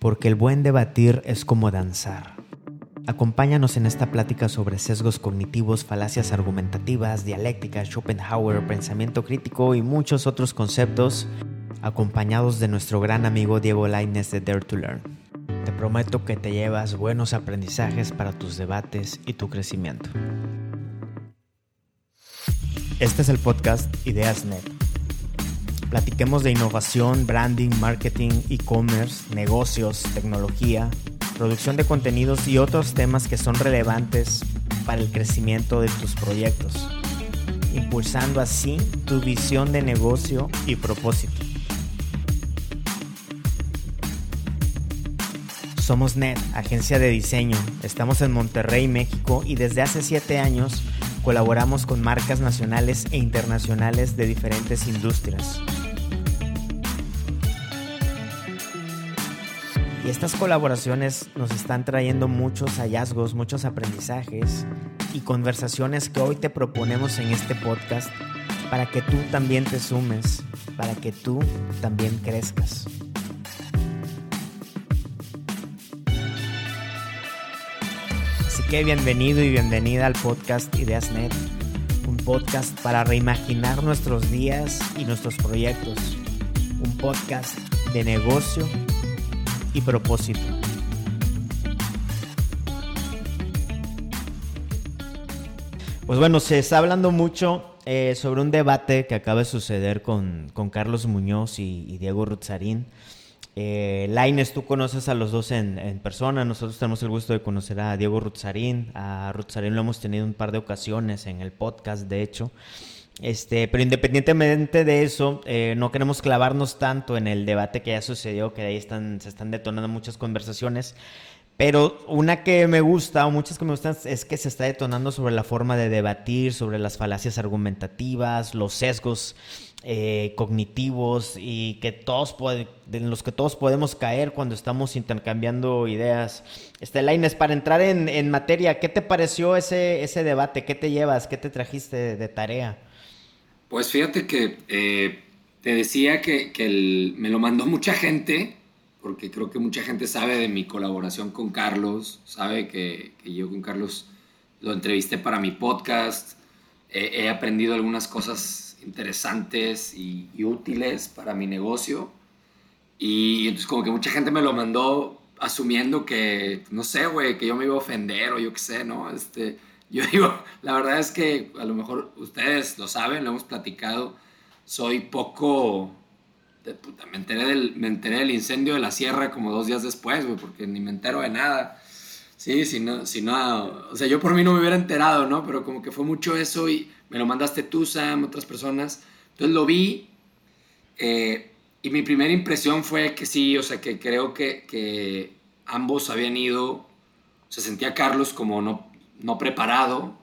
Porque el buen debatir es como danzar. Acompáñanos en esta plática sobre sesgos cognitivos, falacias argumentativas, dialéctica, Schopenhauer, pensamiento crítico y muchos otros conceptos, acompañados de nuestro gran amigo Diego Lainez de Dare to Learn. Te prometo que te llevas buenos aprendizajes para tus debates y tu crecimiento. Este es el podcast Ideas Net. Platiquemos de innovación, branding, marketing, e-commerce, negocios, tecnología, producción de contenidos y otros temas que son relevantes para el crecimiento de tus proyectos, impulsando así tu visión de negocio y propósito. Somos NET, agencia de diseño. Estamos en Monterrey, México y desde hace 7 años Colaboramos con marcas nacionales e internacionales de diferentes industrias. Y estas colaboraciones nos están trayendo muchos hallazgos, muchos aprendizajes y conversaciones que hoy te proponemos en este podcast para que tú también te sumes, para que tú también crezcas. que bienvenido y bienvenida al podcast IdeasNet, un podcast para reimaginar nuestros días y nuestros proyectos, un podcast de negocio y propósito. Pues bueno, se está hablando mucho eh, sobre un debate que acaba de suceder con, Carlos Muñoz y, Diego Rutzarín eh, Laines, tú conoces a los dos en, persona. Nosotros tenemos el gusto de conocer a Diego Rutzarín. A Rutzarín lo hemos tenido un par de ocasiones en el podcast, de hecho. Este, pero independientemente de eso, eh, no queremos clavarnos tanto en el debate que ya sucedió, que ahí están, se están detonando muchas conversaciones. Pero una que me gusta, o muchas que me gustan, es que se está detonando sobre la forma de debatir, sobre las falacias argumentativas, los sesgos eh, cognitivos y que todos en los que todos podemos caer cuando estamos intercambiando ideas. Este, Laines, para entrar en, materia, ¿qué te pareció ese, ese debate? ¿Qué te llevas? ¿Qué te trajiste de, tarea? Pues fíjate que eh, te decía que, me lo mandó mucha gente, porque creo que mucha gente sabe de mi colaboración con Carlos, sabe que, yo con Carlos lo entrevisté para mi podcast, he aprendido algunas cosas interesantes y, útiles para mi negocio. Y entonces como que mucha gente me lo mandó asumiendo que, no sé, güey, que yo me iba a ofender o yo qué sé, ¿no? Este, yo digo, la verdad es que a lo mejor ustedes lo saben, lo hemos platicado, soy poco... me, enteré del, me enteré del incendio de la sierra como dos días después, güey, porque ni me entero de nada. Sí, si no, si no, o sea, yo por mí no me hubiera enterado, ¿no? Pero como que fue mucho eso y me lo mandaste tú, Sam, otras personas. Entonces lo vi eh, y mi primera impresión fue que sí, o sea, que creo que, que ambos habían ido, se sentía Carlos como no, no preparado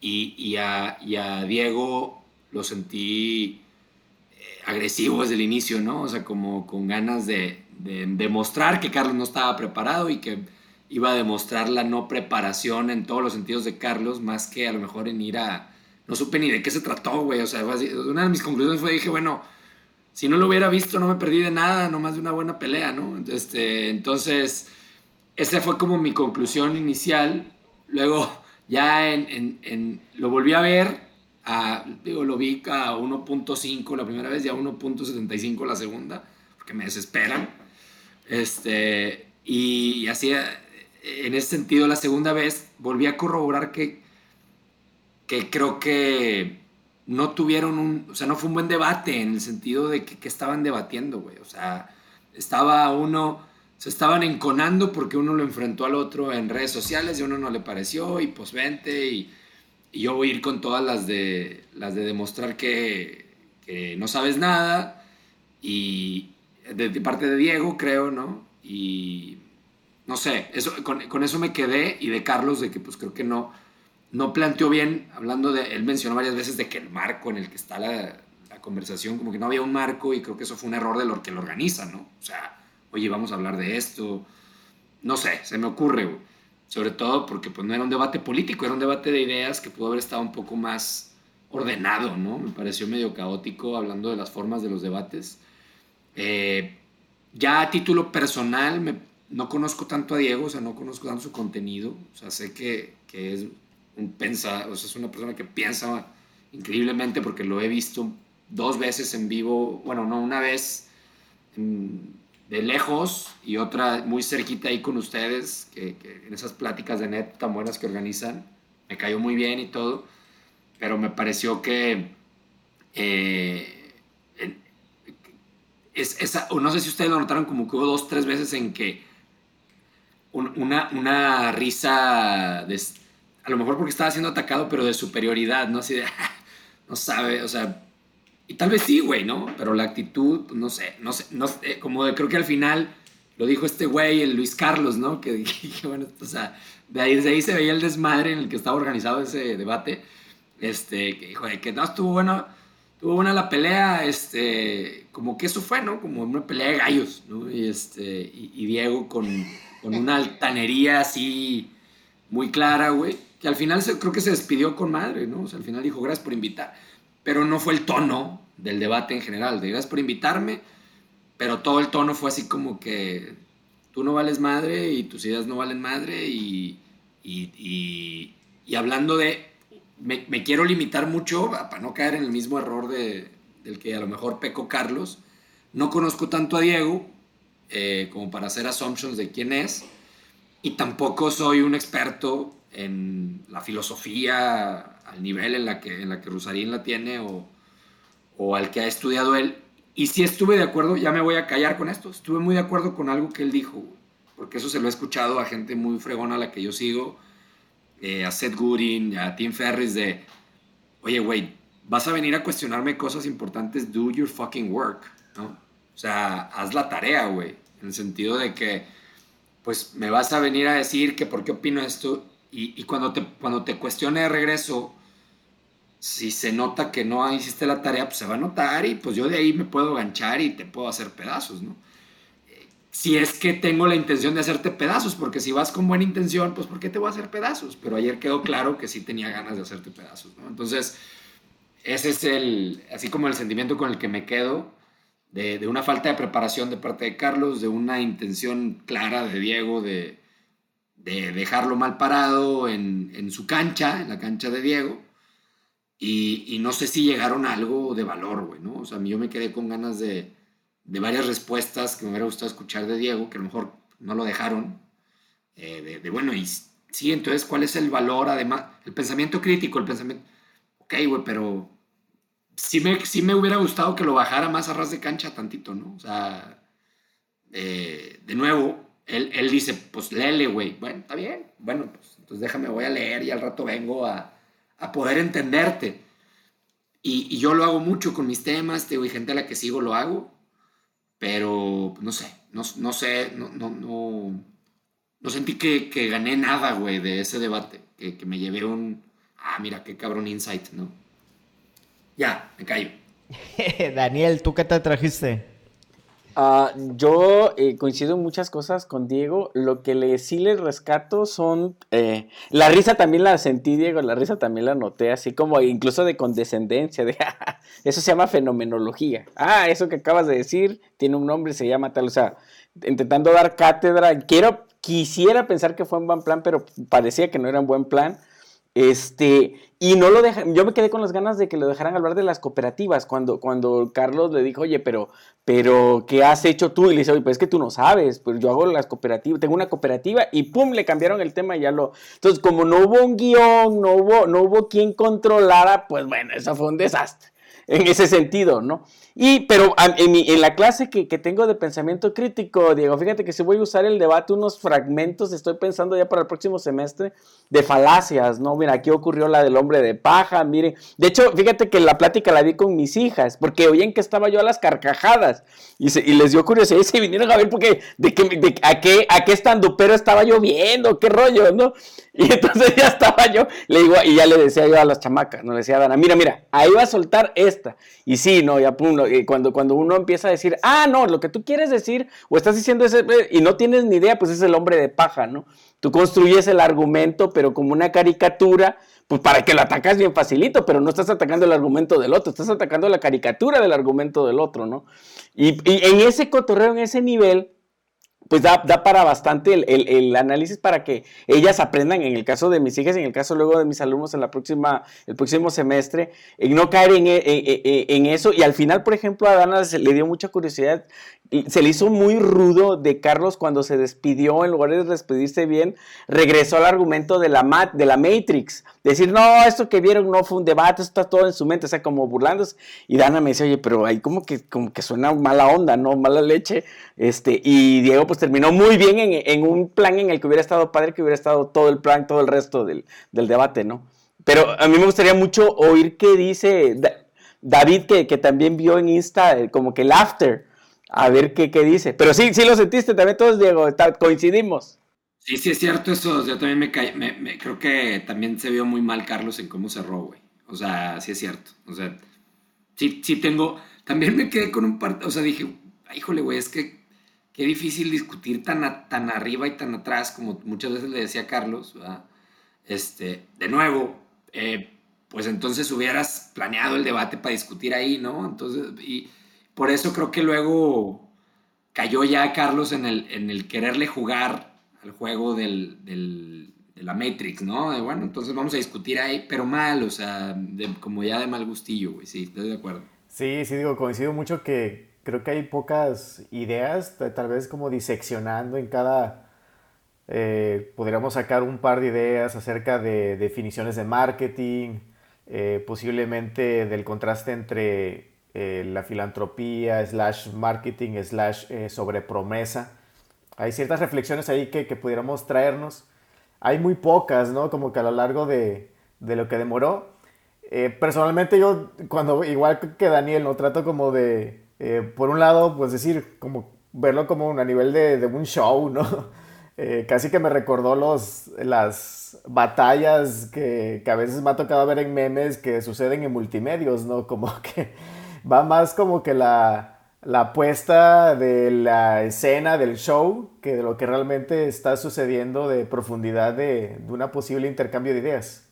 y, y, a, y, a, Diego lo sentí eh, agresivo desde el inicio, ¿no? O sea, como con ganas de, de demostrar que Carlos no estaba preparado y que iba a demostrar la no preparación en todos los sentidos de Carlos, más que a lo mejor en ir a, no supe ni de qué se trató, güey. O sea, una de mis conclusiones fue, dije, bueno, si no lo hubiera visto, no me perdí de nada, nomás de una buena pelea, ¿no? Este, entonces, esa fue como mi conclusión inicial. Luego, ya en, lo volví a ver, digo, lo vi a 1.5 la primera vez y a 1.75 la segunda, porque me desesperan. Este, y así, en ese sentido, la segunda vez volví a corroborar que que creo que no tuvieron un, o sea, no fue un buen debate en el sentido de que, estaban debatiendo, güey. O sea, estaba uno, se estaban enconando porque uno lo enfrentó al otro en redes sociales y uno no le pareció y pues y, yo voy a ir con todas las de, las de demostrar que, no sabes nada y de, parte de Diego, creo, ¿no? Y no sé, eso, con, con eso me quedé y de Carlos de que pues creo que no no planteó bien, hablando de, él mencionó varias veces de que el marco en el que está la, conversación, como que no había un marco y creo que eso fue un error de lo que lo organiza, ¿no? O sea, oye, vamos a hablar de esto, no sé, se me ocurre, sobre todo porque pues no era un debate político, era un debate de ideas que pudo haber estado un poco más ordenado, ¿no? Me pareció medio caótico hablando de las formas de los debates. Eh, ya a título personal, me, no conozco tanto a Diego, o sea, no conozco tanto su contenido, o sea, sé que, que es un pensa, o sea, es una persona que piensa increíblemente porque lo he visto dos veces en vivo, bueno, no, una vez de lejos y otra muy cerquita ahí con ustedes, que, en esas pláticas de net tan buenas que organizan, me cayó muy bien y todo, pero me pareció que eh, es, esa, no sé si ustedes lo notaron como que hubo dos, tres veces en que una, una risa, a lo mejor porque estaba siendo atacado, pero de superioridad, ¿no? Así de, no sabe, o sea, y tal vez sí, güey, ¿no? Pero la actitud, no sé, no sé, no sé, como creo que al final lo dijo este güey, el Luis Carlos, ¿no? Que dije, bueno, o sea, de ahí, de ahí se veía el desmadre en el que estaba organizado ese debate, este, que dijo, que no, estuvo bueno tuvo buena la pelea, este, como que eso fue, ¿no? Como una pelea de gallos, ¿no? Y, este, y, Diego con, con, una altanería así muy clara, güey, que al final creo que se despidió con madre, ¿no? O sea, al final dijo, gracias por invitar, pero no fue el tono del debate en general, de gracias por invitarme, pero todo el tono fue así como que tú no vales madre y tus ideas no valen madre y, y, y hablando de me, quiero limitar mucho para no caer en el mismo error de, del que a lo mejor peco Carlos. No conozco tanto a Diego eh, como para hacer assumptions de quién es y tampoco soy un experto en la filosofía al nivel en la que, en la que Rusarín la tiene o, o al que ha estudiado él. Y si estuve de acuerdo, ya me voy a callar con esto, estuve muy de acuerdo con algo que él dijo, porque eso se lo he escuchado a gente muy fregona a la que yo sigo eh, a Seth Godin, a Tim Ferris de, oye, güey, vas a venir a cuestionarme cosas importantes, do your fucking work, ¿no? O sea, haz la tarea, güey, en el sentido de que, pues, me vas a venir a decir que por qué opino esto y, y cuando, te, cuando te cuestione de regreso, si se nota que no hiciste la tarea, pues se va a notar y pues yo de ahí me puedo ganchar y te puedo hacer pedazos, ¿no? si es que tengo la intención de hacerte pedazos, porque si vas con buena intención, pues ¿por qué te voy a hacer pedazos? Pero ayer quedó claro que sí tenía ganas de hacerte pedazos, ¿no? Entonces, ese es el, así como el sentimiento con el que me quedo, de, una falta de preparación de parte de Carlos, de una intención clara de Diego de, dejarlo mal parado en, su cancha, en la cancha de Diego, y, y no sé si llegaron a algo de valor, güey, ¿no? O sea, yo me quedé con ganas de de varias respuestas que me hubiera gustado escuchar de Diego, que a lo mejor no lo dejaron, eh, de, bueno, y sí, entonces, ¿cuál es el valor? Además, el pensamiento crítico, el pensamiento, ok, güey, pero sí me, sí me hubiera gustado que lo bajara más a ras de cancha tantito, ¿no? O sea, eh, de nuevo, él, él, dice, pues léele, güey, bueno, está bien, bueno, pues entonces déjame, voy a leer y al rato vengo a, a poder entenderte. Y, y, yo lo hago mucho con mis temas, te y gente a la que sigo lo hago pero no sé, no, no sé, no, no, no, no sentí que, que, gané nada, güey, de ese debate. Que, que, me llevé un, ah, mira, qué cabrón insight, ¿no? Ya, me callo. Daniel, ¿tú qué te trajiste? Ah, yo eh, coincido en muchas cosas con Diego. Lo que le, sí le rescato son. Eh, la risa también la sentí, Diego. La risa también la noté, así como incluso de condescendencia. De, eso se llama fenomenología. Ah, eso que acabas de decir tiene un nombre, se llama tal. O sea, intentando dar cátedra. Quiero, quisiera pensar que fue un buen plan, pero parecía que no era un buen plan. Este, y no lo dejan, yo me quedé con las ganas de que lo dejaran hablar de las cooperativas, cuando, cuando Carlos le dijo, oye, pero, pero, ¿qué has hecho tú? Y le dice, oye, pues es que tú no sabes, pues yo hago las cooperativas, tengo una cooperativa, y pum, le cambiaron el tema y ya lo... Entonces, como no hubo un guion, no hubo, no hubo quien controlara, pues bueno, eso fue un desastre, en ese sentido, ¿no? Y, pero en, en la clase que, que, tengo de pensamiento crítico, Diego, fíjate que si voy a usar el debate, unos fragmentos, estoy pensando ya para el próximo semestre, de falacias, ¿no? Mira, aquí ocurrió la del hombre de paja, mire. De hecho, fíjate que la plática la vi con mis hijas, porque oían que estaba yo a las carcajadas y, se, y les dio curiosidad y se vinieron a ver porque, de, que, de a qué, a qué pero estaba yo viendo, qué rollo, ¿no? Y entonces ya estaba yo, le digo, y ya le decía yo a las chamacas, no le decía a Dana, mira, mira, ahí va a soltar esta. Y sí, no, ya pum, eh, cuando, cuando uno empieza a decir, ah, no, lo que tú quieres decir o estás diciendo ese, eh, y no tienes ni idea, pues es el hombre de paja, ¿no? Tú construyes el argumento, pero como una caricatura, pues para que lo atacas bien facilito, pero no estás atacando el argumento del otro, estás atacando la caricatura del argumento del otro, ¿no? Y, y en ese cotorreo, en ese nivel, pues da, para bastante el, análisis para que ellas aprendan, en el caso de mis hijas, en el caso luego de mis alumnos en la próxima, el próximo semestre, en no caer en, en, eso. Y al final, por ejemplo, a Dana le dio mucha curiosidad se le hizo muy rudo de Carlos cuando se despidió, en lugar de despedirse bien, regresó al argumento de la, de la Matrix. Decir, no, esto que vieron no fue un debate, esto está todo en su mente, o sea, como burlándose. Y Dana me dice, oye, pero ahí como que, como que suena mala onda, ¿no? Mala leche. Este, y Diego pues terminó muy bien en, un plan en el que hubiera estado padre, que hubiera estado todo el plan, todo el resto del, del debate, ¿no? Pero a mí me gustaría mucho oír qué dice David, que, también vio en Insta eh, como que el after a ver qué, qué dice. Pero sí, sí lo sentiste también todos, Diego, coincidimos. Sí, sí es cierto eso. Yo también me, me, creo que también se vio muy mal Carlos en cómo cerró, güey. O sea, sí es cierto. O sea, sí, sí tengo. También me quedé con un par. O sea, dije, híjole, güey, es que qué difícil discutir tan, tan arriba y tan atrás, como muchas veces le decía Carlos. Este, de nuevo, eh, pues entonces hubieras planeado el debate para discutir ahí, ¿no? Entonces, y por eso creo que luego cayó ya Carlos en el, en el quererle jugar al juego del, de la Matrix, ¿no? De, bueno, entonces vamos a discutir ahí, pero mal, o sea, como ya de mal gustillo, güey, sí, estoy de acuerdo. Sí, sí, digo, coincido mucho que creo que hay pocas ideas, tal vez como diseccionando en cada... Eh, podríamos sacar un par de ideas acerca de definiciones de marketing, eh, posiblemente del contraste entre eh, la filantropía, slash marketing, slash eh, sobre promesa. Hay ciertas reflexiones ahí que, que, pudiéramos traernos. Hay muy pocas, ¿no? Como que a lo largo de, de lo que demoró. Personalmente yo, cuando igual que Daniel, no trato como de, por un lado, pues decir, como verlo como a nivel de, de un show, ¿no? casi que me recordó los, las batallas que, que, a veces me ha tocado ver en memes que suceden en multimedios, ¿no? Como que va más como que la, la apuesta de la escena del show que de lo que realmente está sucediendo de profundidad de, de una posible intercambio de ideas.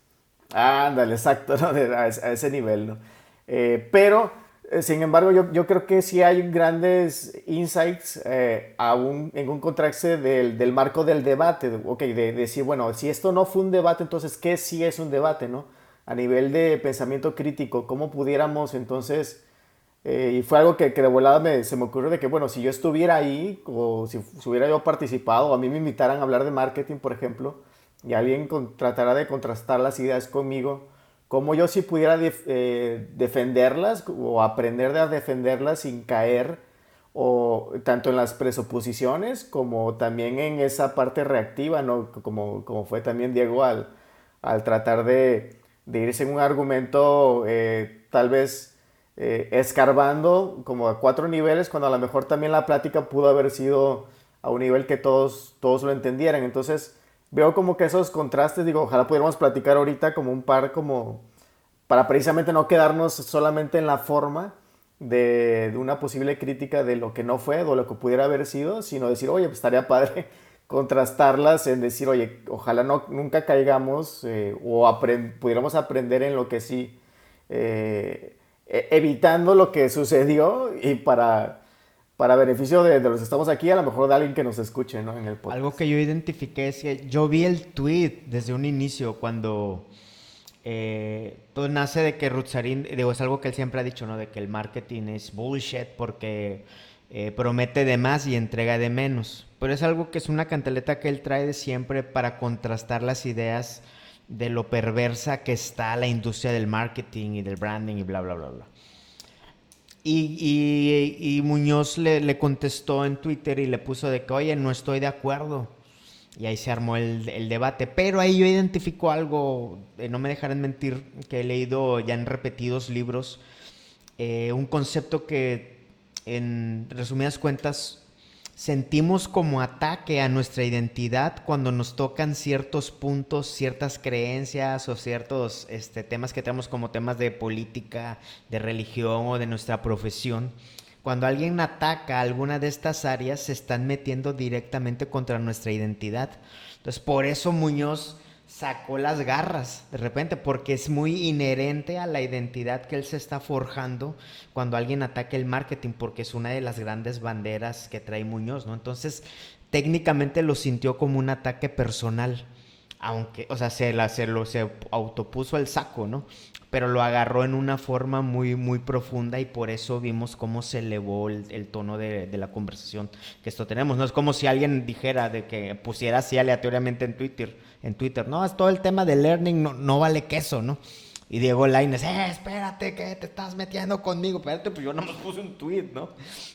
Ándale, exacto, ¿no? a, ese nivel, ¿no? Eh, pero, eh, sin embargo, yo, yo, creo que sí hay grandes insights eh, aún en un contraste del, del, marco del debate, ok, de, de, decir, bueno, si esto no fue un debate, entonces, ¿qué sí es un debate, no? A nivel de pensamiento crítico, ¿cómo pudiéramos entonces eh, y fue algo que, que de volada me, se me ocurrió de que, bueno, si yo estuviera ahí o si, hubiera yo participado o a mí me invitaran a hablar de marketing, por ejemplo, y alguien tratara de contrastar las ideas conmigo, cómo yo sí pudiera eh, defenderlas o aprender a defenderlas sin caer o tanto en las presuposiciones como también en esa parte reactiva, ¿no? Como, como fue también Diego al, al tratar de, de irse en un argumento eh, tal vez eh, escarbando como a cuatro niveles, cuando a lo mejor también la plática pudo haber sido a un nivel que todos, todos lo entendieran. Entonces veo como que esos contrastes, digo, ojalá pudiéramos platicar ahorita como un par, como para precisamente no quedarnos solamente en la forma de, de una posible crítica de lo que no fue o lo que pudiera haber sido, sino decir, oye, pues estaría padre contrastarlas en decir, oye, ojalá no, nunca caigamos eh, o pudiéramos aprender en lo que sí eh, e, evitando lo que sucedió y para, para beneficio de, los que estamos aquí, a lo mejor de alguien que nos escuche ¿no? en el podcast. Algo que yo identifiqué es que yo vi el tweet desde un inicio cuando eh, todo nace de que Rutzarín, digo, es algo que él siempre ha dicho, ¿no? De que el marketing es bullshit porque eh, promete de más y entrega de menos. Pero es algo que es una cantaleta que él trae de siempre para contrastar las ideas de lo perversa que está la industria del marketing y del branding y bla, bla, bla, bla. Y, Muñoz le, contestó en Twitter y le puso de que, oye, no estoy de acuerdo. Y ahí se armó el, debate. Pero ahí yo identifico algo, eh, no me dejarán mentir, que he leído ya en repetidos libros, eh, un concepto que en resumidas cuentas sentimos como ataque a nuestra identidad cuando nos tocan ciertos puntos, ciertas creencias o ciertos este, temas que tenemos como temas de política, de religión o de nuestra profesión. Cuando alguien ataca alguna de estas áreas, se están metiendo directamente contra nuestra identidad. Entonces, por eso Muñoz sacó las garras de repente, porque es muy inherente a la identidad que él se está forjando cuando alguien ataca el marketing, porque es una de las grandes banderas que trae Muñoz, ¿no? Entonces, técnicamente lo sintió como un ataque personal, aunque, o sea, se, la, se lo se autopuso el saco, ¿no? Pero lo agarró en una forma muy, muy profunda y por eso vimos cómo se elevó el, tono de, de, la conversación que esto tenemos. No es como si alguien dijera de que pusiera así aleatoriamente en Twitter en Twitter, no, es todo el tema de learning, no, no vale queso, ¿no? Y Diego Laines, eh, espérate, que te estás metiendo conmigo, espérate, pues yo no me puse un tweet, ¿no?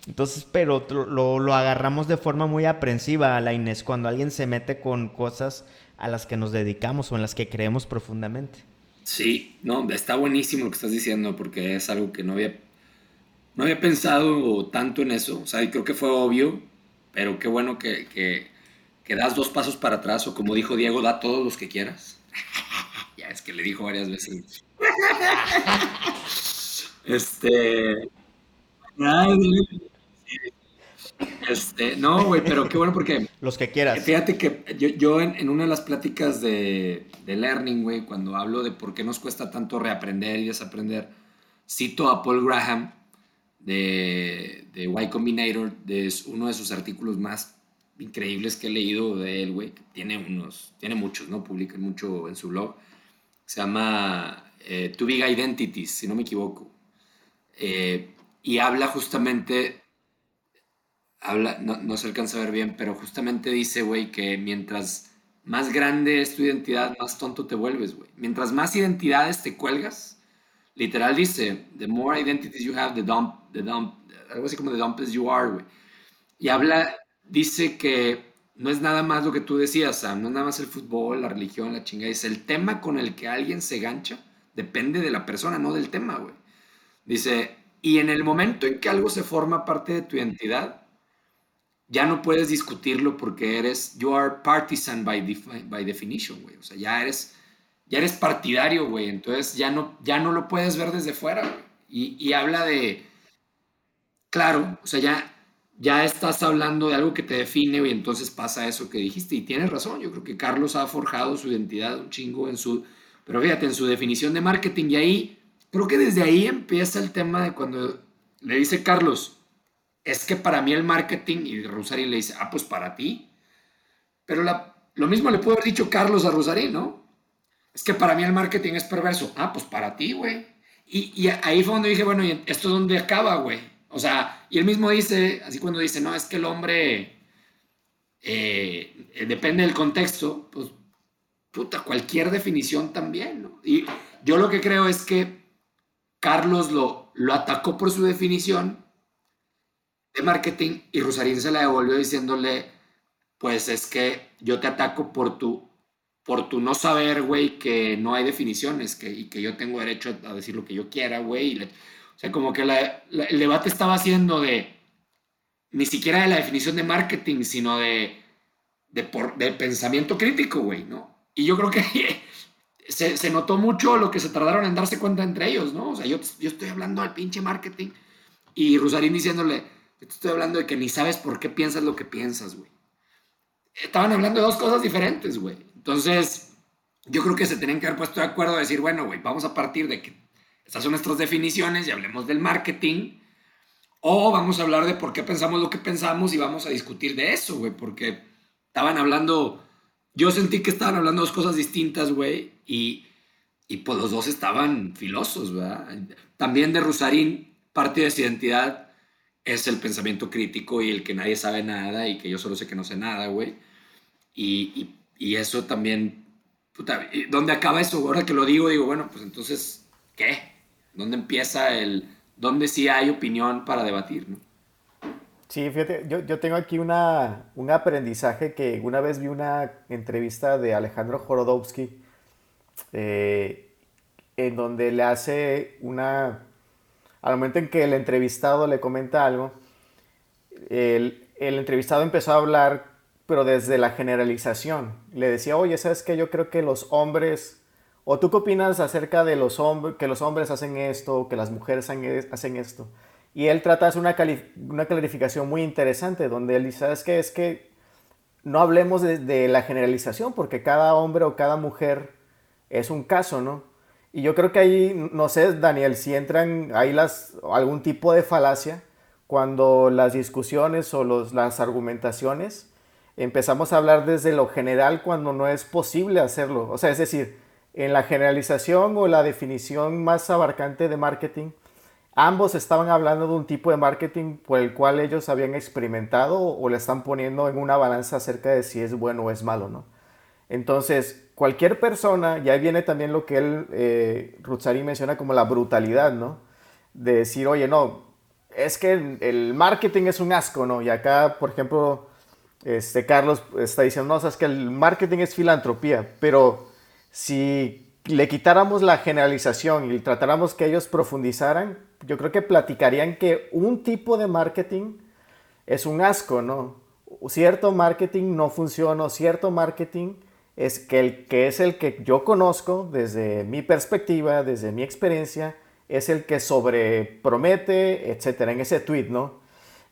Entonces, pero lo, lo agarramos de forma muy aprensiva Laines cuando alguien se mete con cosas a las que nos dedicamos o en las que creemos profundamente. Sí, no, está buenísimo lo que estás diciendo porque es algo que no había, no había pensado tanto en eso. O sea, creo que fue obvio, pero qué bueno que, que que das dos pasos para atrás o como dijo Diego, da todos los que quieras. ya es que le dijo varias veces. este... Este, no, güey, pero qué bueno porque... Los que quieras. Fíjate que yo, en, una de las pláticas de, de Learning, güey, cuando hablo de por qué nos cuesta tanto reaprender y desaprender, cito a Paul Graham de, de Y Combinator, de uno de sus artículos más increíbles que he leído de él, güey. Tiene unos, tiene muchos, ¿no? Publica mucho en su blog. Se llama eh, Big Identities, si no me equivoco. Eh, y habla justamente, habla, no, no, se alcanza a ver bien, pero justamente dice, güey, que mientras más grande es tu identidad, más tonto te vuelves, güey. Mientras más identidades te cuelgas, literal dice, the more identities you have, the dump, the dump, algo así como the dump as you are, güey. Y habla dice que no es nada más lo que tú decías, Sam, no es nada más el fútbol, la religión, la chingada, es el tema con el que alguien se gancha, depende de la persona, no del tema, güey. Dice, y en el momento en que algo se forma parte de tu identidad, ya no puedes discutirlo porque eres, you are partisan by, by definition, güey. O sea, ya eres, ya eres partidario, güey. Entonces ya no, ya no lo puedes ver desde fuera, güey. Y, y habla de, claro, o sea, ya ya estás hablando de algo que te define y entonces pasa eso que dijiste. Y tienes razón, yo creo que Carlos ha forjado su identidad un chingo en su, pero fíjate, en su definición de marketing. Y ahí, creo que desde ahí empieza el tema de cuando le dice Carlos, es que para mí el marketing, y Rosarín le dice, ah, pues para ti. Pero lo mismo le pudo haber dicho Carlos a Rosarín, ¿no? Es que para mí el marketing es perverso. Ah, pues para ti, güey. Y, y ahí fue donde dije, bueno, ¿y esto es donde acaba, güey? O sea, y él mismo dice, así cuando dice, no, es que el hombre eh, eh, depende del contexto, pues, puta, cualquier definición también, ¿no? Y yo lo que creo es que Carlos lo, lo atacó por su definición de marketing y Rosarín se la devolvió diciéndole, pues es que yo te ataco por tu, por tu no saber, güey, que no hay definiciones que, y que yo tengo derecho a decir lo que yo quiera, güey. O sea, como que el debate estaba haciendo de, ni siquiera de la definición de marketing, sino de, de, por, pensamiento crítico, güey, ¿no? Y yo creo que se, se, notó mucho lo que se tardaron en darse cuenta entre ellos, ¿no? O sea, yo, yo estoy hablando del pinche marketing y Rosarín diciéndole, estoy hablando de que ni sabes por qué piensas lo que piensas, güey. Estaban hablando de dos cosas diferentes, güey. Entonces, yo creo que se tenían que haber puesto de acuerdo a decir, bueno, güey, vamos a partir de que estas son nuestras definiciones y hablemos del marketing. O vamos a hablar de por qué pensamos lo que pensamos y vamos a discutir de eso, güey, porque estaban hablando, yo sentí que estaban hablando dos cosas distintas, güey, y, y pues los dos estaban filosos, ¿verdad? También de Rusarín, parte de su identidad es el pensamiento crítico y el que nadie sabe nada y que yo solo sé que no sé nada, güey. Y, y, eso también, puta, ¿dónde acaba eso? Ahora que lo digo, digo, bueno, pues entonces, ¿qué? ¿Dónde empieza el, dónde sí hay opinión para debatir? ¿no? Sí, fíjate, yo, yo tengo aquí una, un aprendizaje que una vez vi una entrevista de Alejandro Jorodowski, eh, en donde le hace una, al momento en que el entrevistado le comenta algo, el entrevistado empezó a hablar, pero desde la generalización. Le decía, oye, ¿sabes qué? Yo creo que los hombres, o tú qué opinas acerca de los hombres, que los hombres hacen esto, que las mujeres hacen esto. Y él trata de una, una clarificación muy interesante, donde él dice, ¿sabes qué? Es que no hablemos de, la generalización, porque cada hombre o cada mujer es un caso, ¿no? Y yo creo que ahí, no sé, Daniel, si entran ahí las, algún tipo de falacia cuando las discusiones o los, las argumentaciones empezamos a hablar desde lo general cuando no es posible hacerlo. O sea, es decir, en la generalización o la definición más abarcante de marketing, ambos estaban hablando de un tipo de marketing por el cual ellos habían experimentado o le están poniendo en una balanza acerca de si es bueno o es malo, ¿no? Entonces, cualquier persona, ya viene también lo que él, eh, menciona como la brutalidad, ¿no? De decir, oye, no, es que el marketing es un asco, ¿no? Y acá, por ejemplo, este Carlos está diciendo, no, o es que el marketing es filantropía, pero si le quitáramos la generalización y tratáramos que ellos profundizaran, yo creo que platicarían que un tipo de marketing es un asco, ¿no? Cierto marketing no funciona, cierto marketing es que, el, que es el que yo conozco desde mi perspectiva, desde mi experiencia, es el que sobrepromete, etcétera, en ese tweet, ¿no?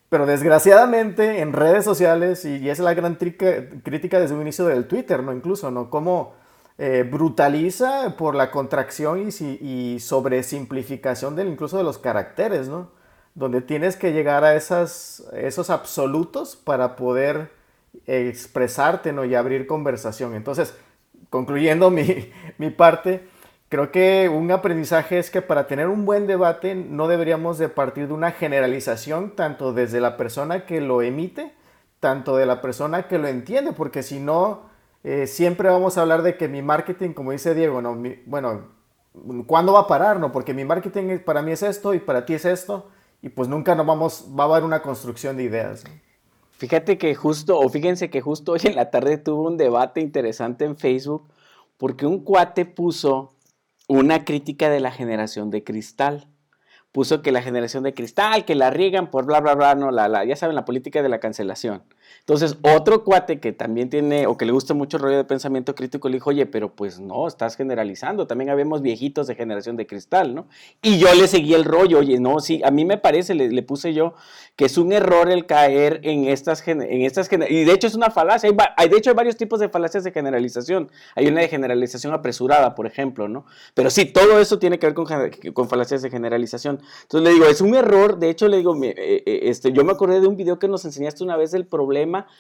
Pero desgraciadamente en redes sociales, y, es la gran crítica desde un inicio del Twitter, ¿no? Incluso, ¿no? Cómo eh, brutaliza por la contracción y, y sobresimplificación del, incluso de los caracteres, ¿no? Donde tienes que llegar a esas, esos absolutos para poder expresarte, ¿no? Y abrir conversación. Entonces, concluyendo mi, mi parte, Creo que un aprendizaje es que para tener un buen debate no deberíamos de partir de una generalización tanto desde la persona que lo emite, tanto de la persona que lo entiende, porque si no, eh, siempre vamos a hablar de que mi marketing, como dice Diego, no, bueno, ¿cuándo va a parar? No? Porque mi marketing para mí es esto y para ti es esto, y pues nunca nos vamos, va a haber una construcción de ideas. Fíjate que justo, o fíjense que justo hoy en la tarde tuvo un debate interesante en Facebook, porque un cuate puso una crítica de la generación de cristal. Puso que la generación de cristal, que la riegan por bla, bla, bla, no, la, la, ya saben, la política de la cancelación. Entonces, otro cuate que también tiene, o que le gusta mucho el rollo de pensamiento crítico, le dijo, oye, pero pues no, estás generalizando, también habemos viejitos de generación de cristal, ¿no? Y yo le seguí el rollo, oye, no, sí, a mí me parece, le, puse yo, que es un error el caer en estas, en estas y de hecho es una falacia, hay, de hecho hay varios tipos de falacias de generalización, hay una de generalización apresurada, por ejemplo, ¿no? Pero sí, todo eso tiene que ver con, con falacias de generalización. Entonces le digo, es un error, de hecho le digo, eh, eh, este, yo me acordé de un video que nos enseñaste una vez del problema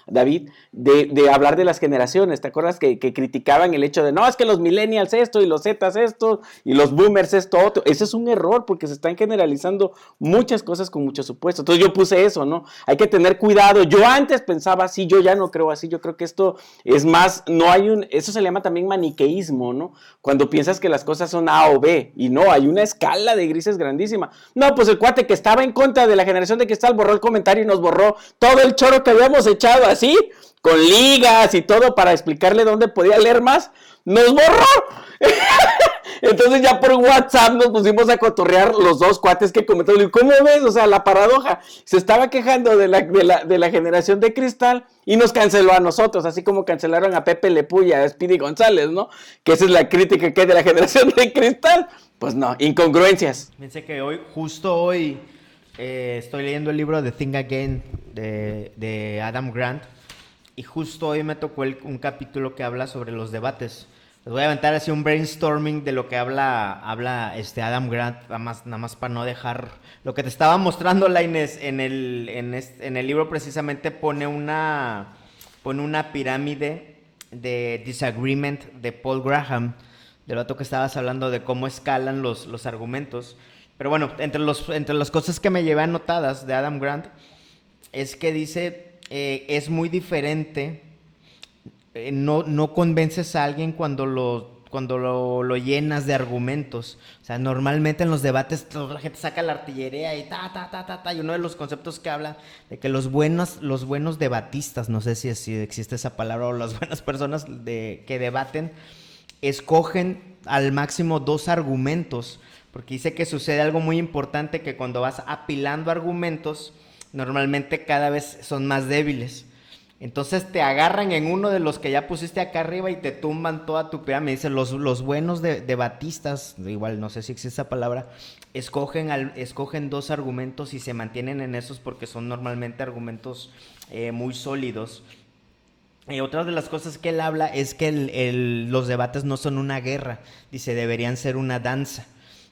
David, de, hablar de las generaciones. ¿Te acuerdas que, criticaban el hecho de, no, es que los millennials esto y los zetas esto y los boomers esto otro? Ese es un error porque se están generalizando muchas cosas con mucho supuesto. Entonces yo puse eso, ¿no? Hay que tener cuidado. Yo antes pensaba así, yo ya no creo así. Yo creo que esto es más, no hay un, eso se le llama también maniqueísmo, ¿no? Cuando piensas que las cosas son A o B y no, hay una escala de grises grandísima. No, pues el cuate que estaba en contra de la generación de cristal borró el comentario y nos borró todo el choro que habíamos hecho así, con ligas y todo para explicarle dónde podía leer más, nos borró. Entonces ya por WhatsApp nos pusimos a cotorrear los dos cuates que comentaron. ¿Cómo ves? O sea, la paradoja. Se estaba quejando de la, de la, generación de cristal y nos canceló a nosotros, así como cancelaron a Pepe Lepuya, a Speedy González, ¿no? Que esa es la crítica que hay de la generación de cristal. Pues no, incongruencias. Fíjense que hoy, justo hoy, eh, estoy leyendo el libro de Think Again de, Adam Grant y justo hoy me tocó un capítulo que habla sobre los debates. Les voy a aventar así un brainstorming de lo que habla, habla este Adam Grant, nada más, nada más para no dejar... Lo que te estaba mostrando, Laines, en el, en, en el libro precisamente pone una, pone una pirámide de disagreement de Paul Graham, del rato que estabas hablando de cómo escalan los, los argumentos. Pero bueno, entre, los, entre las cosas que me llevé anotadas de Adam Grant es que dice, eh, es muy diferente, eh, no, no convences a alguien cuando lo cuando lo, llenas de argumentos. O sea, normalmente en los debates toda la gente saca la artillería y ta, ta, ta, ta, ta. Y uno de los conceptos que habla de que los buenos, los buenos debatistas, no sé si, si existe esa palabra, o las buenas personas de, que debaten, escogen al máximo dos argumentos porque dice que sucede algo muy importante que cuando vas apilando argumentos, normalmente cada vez son más débiles. Entonces te agarran en uno de los que ya pusiste acá arriba y te tumban toda tu pirámide. Dice, los, los buenos de, debatistas, igual no sé si existe esa palabra, escogen, escogen dos argumentos y se mantienen en esos porque son normalmente argumentos eh, muy sólidos. Y otra de las cosas que él habla es que los debates no son una guerra, dice, deberían ser una danza,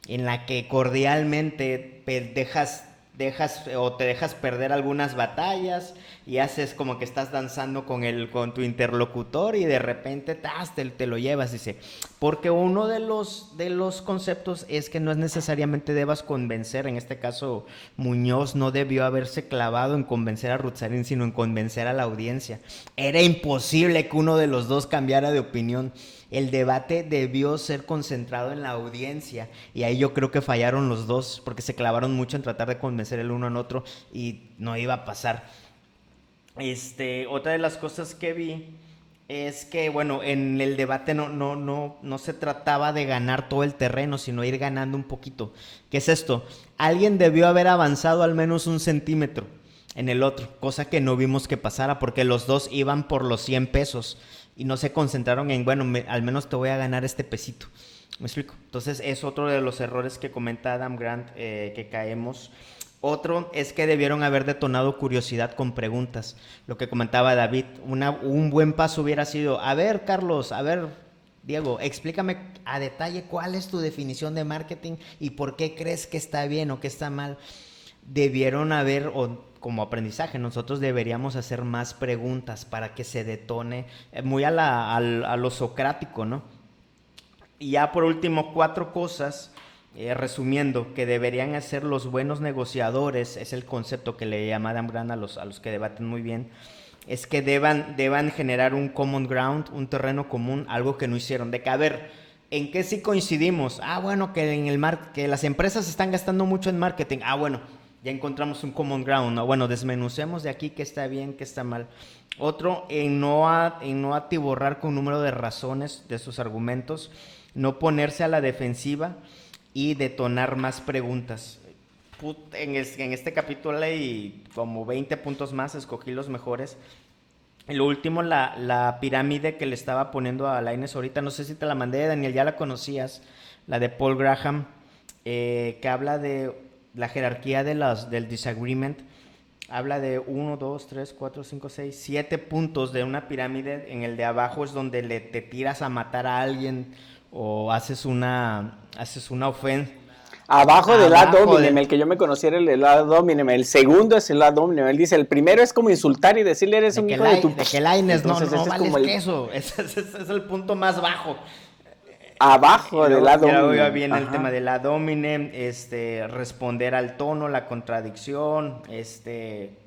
en la que cordialmente dejas dejas o te dejas perder algunas batallas y haces como que estás danzando con el con tu interlocutor y de repente te, te, lo llevas dice. Porque uno de los de los conceptos es que no es necesariamente debas convencer en este caso Muñoz no debió haberse clavado en convencer a Rutzarín sino en convencer a la audiencia. Era imposible que uno de los dos cambiara de opinión. El debate debió ser concentrado en la audiencia y ahí yo creo que fallaron los dos porque se clavaron mucho en tratar de convencer el uno al otro y no iba a pasar. Este, otra de las cosas que vi es que, bueno, en el debate no, no, no, no se trataba de ganar todo el terreno, sino ir ganando un poquito. ¿Qué es esto? Alguien debió haber avanzado al menos un centímetro en el otro, cosa que no vimos que pasara porque los dos iban por los 100 pesos y no se concentraron en, bueno, al menos te voy a ganar este pesito. ¿Me explico? Entonces es otro de los errores que comenta Adam Grant eh, que caemos. Otro es que debieron haber detonado curiosidad con preguntas. Lo que comentaba David, un buen paso hubiera sido, a ver Carlos, a ver Diego, explícame a detalle cuál es tu definición de marketing y por qué crees que está bien o que está mal. Debieron haber, o como aprendizaje, nosotros deberíamos hacer más preguntas para que se detone eh, muy a, la, a, lo socrático, ¿no? Y ya por último, cuatro cosas, eh, resumiendo, que deberían hacer los buenos negociadores, es el concepto que le llama Grant a los, a los que debaten muy bien, es que deban, deban generar un common ground, un terreno común, algo que no hicieron. De que, a ver, ¿en qué sí coincidimos? Ah, bueno, que, en el mar que las empresas están gastando mucho en marketing. Ah, bueno, ya encontramos un common ground, ¿no? Bueno, desmenucemos de aquí qué está bien, qué está mal. Otro, en no, en no atiborrar con número de razones de sus argumentos, no ponerse a la defensiva y detonar más preguntas. En, en este capítulo hay como 20 puntos más, escogí los mejores. Y lo último, la, la pirámide que le estaba poniendo a Laines ahorita, no sé si te la mandé, Daniel, ya la conocías, la de Paul Graham, eh, que habla de la jerarquía de las, del disagreement habla de 1, 2, 3, 4, 5, 6, 7 puntos de una pirámide. En el de abajo es donde le, te tiras a matar a alguien o haces una, haces una ofensa. Abajo del ad hominem, el que yo me conociera el del ad hominem, el segundo es el ad hominem. Él dice, el primero es como insultar y decirle eres un hijo de tu... De que Laines no, no, vales es queso, ese, es el punto más bajo abajo del lado Luego viene el tema de la domine, este, responder al tono, la contradicción, este,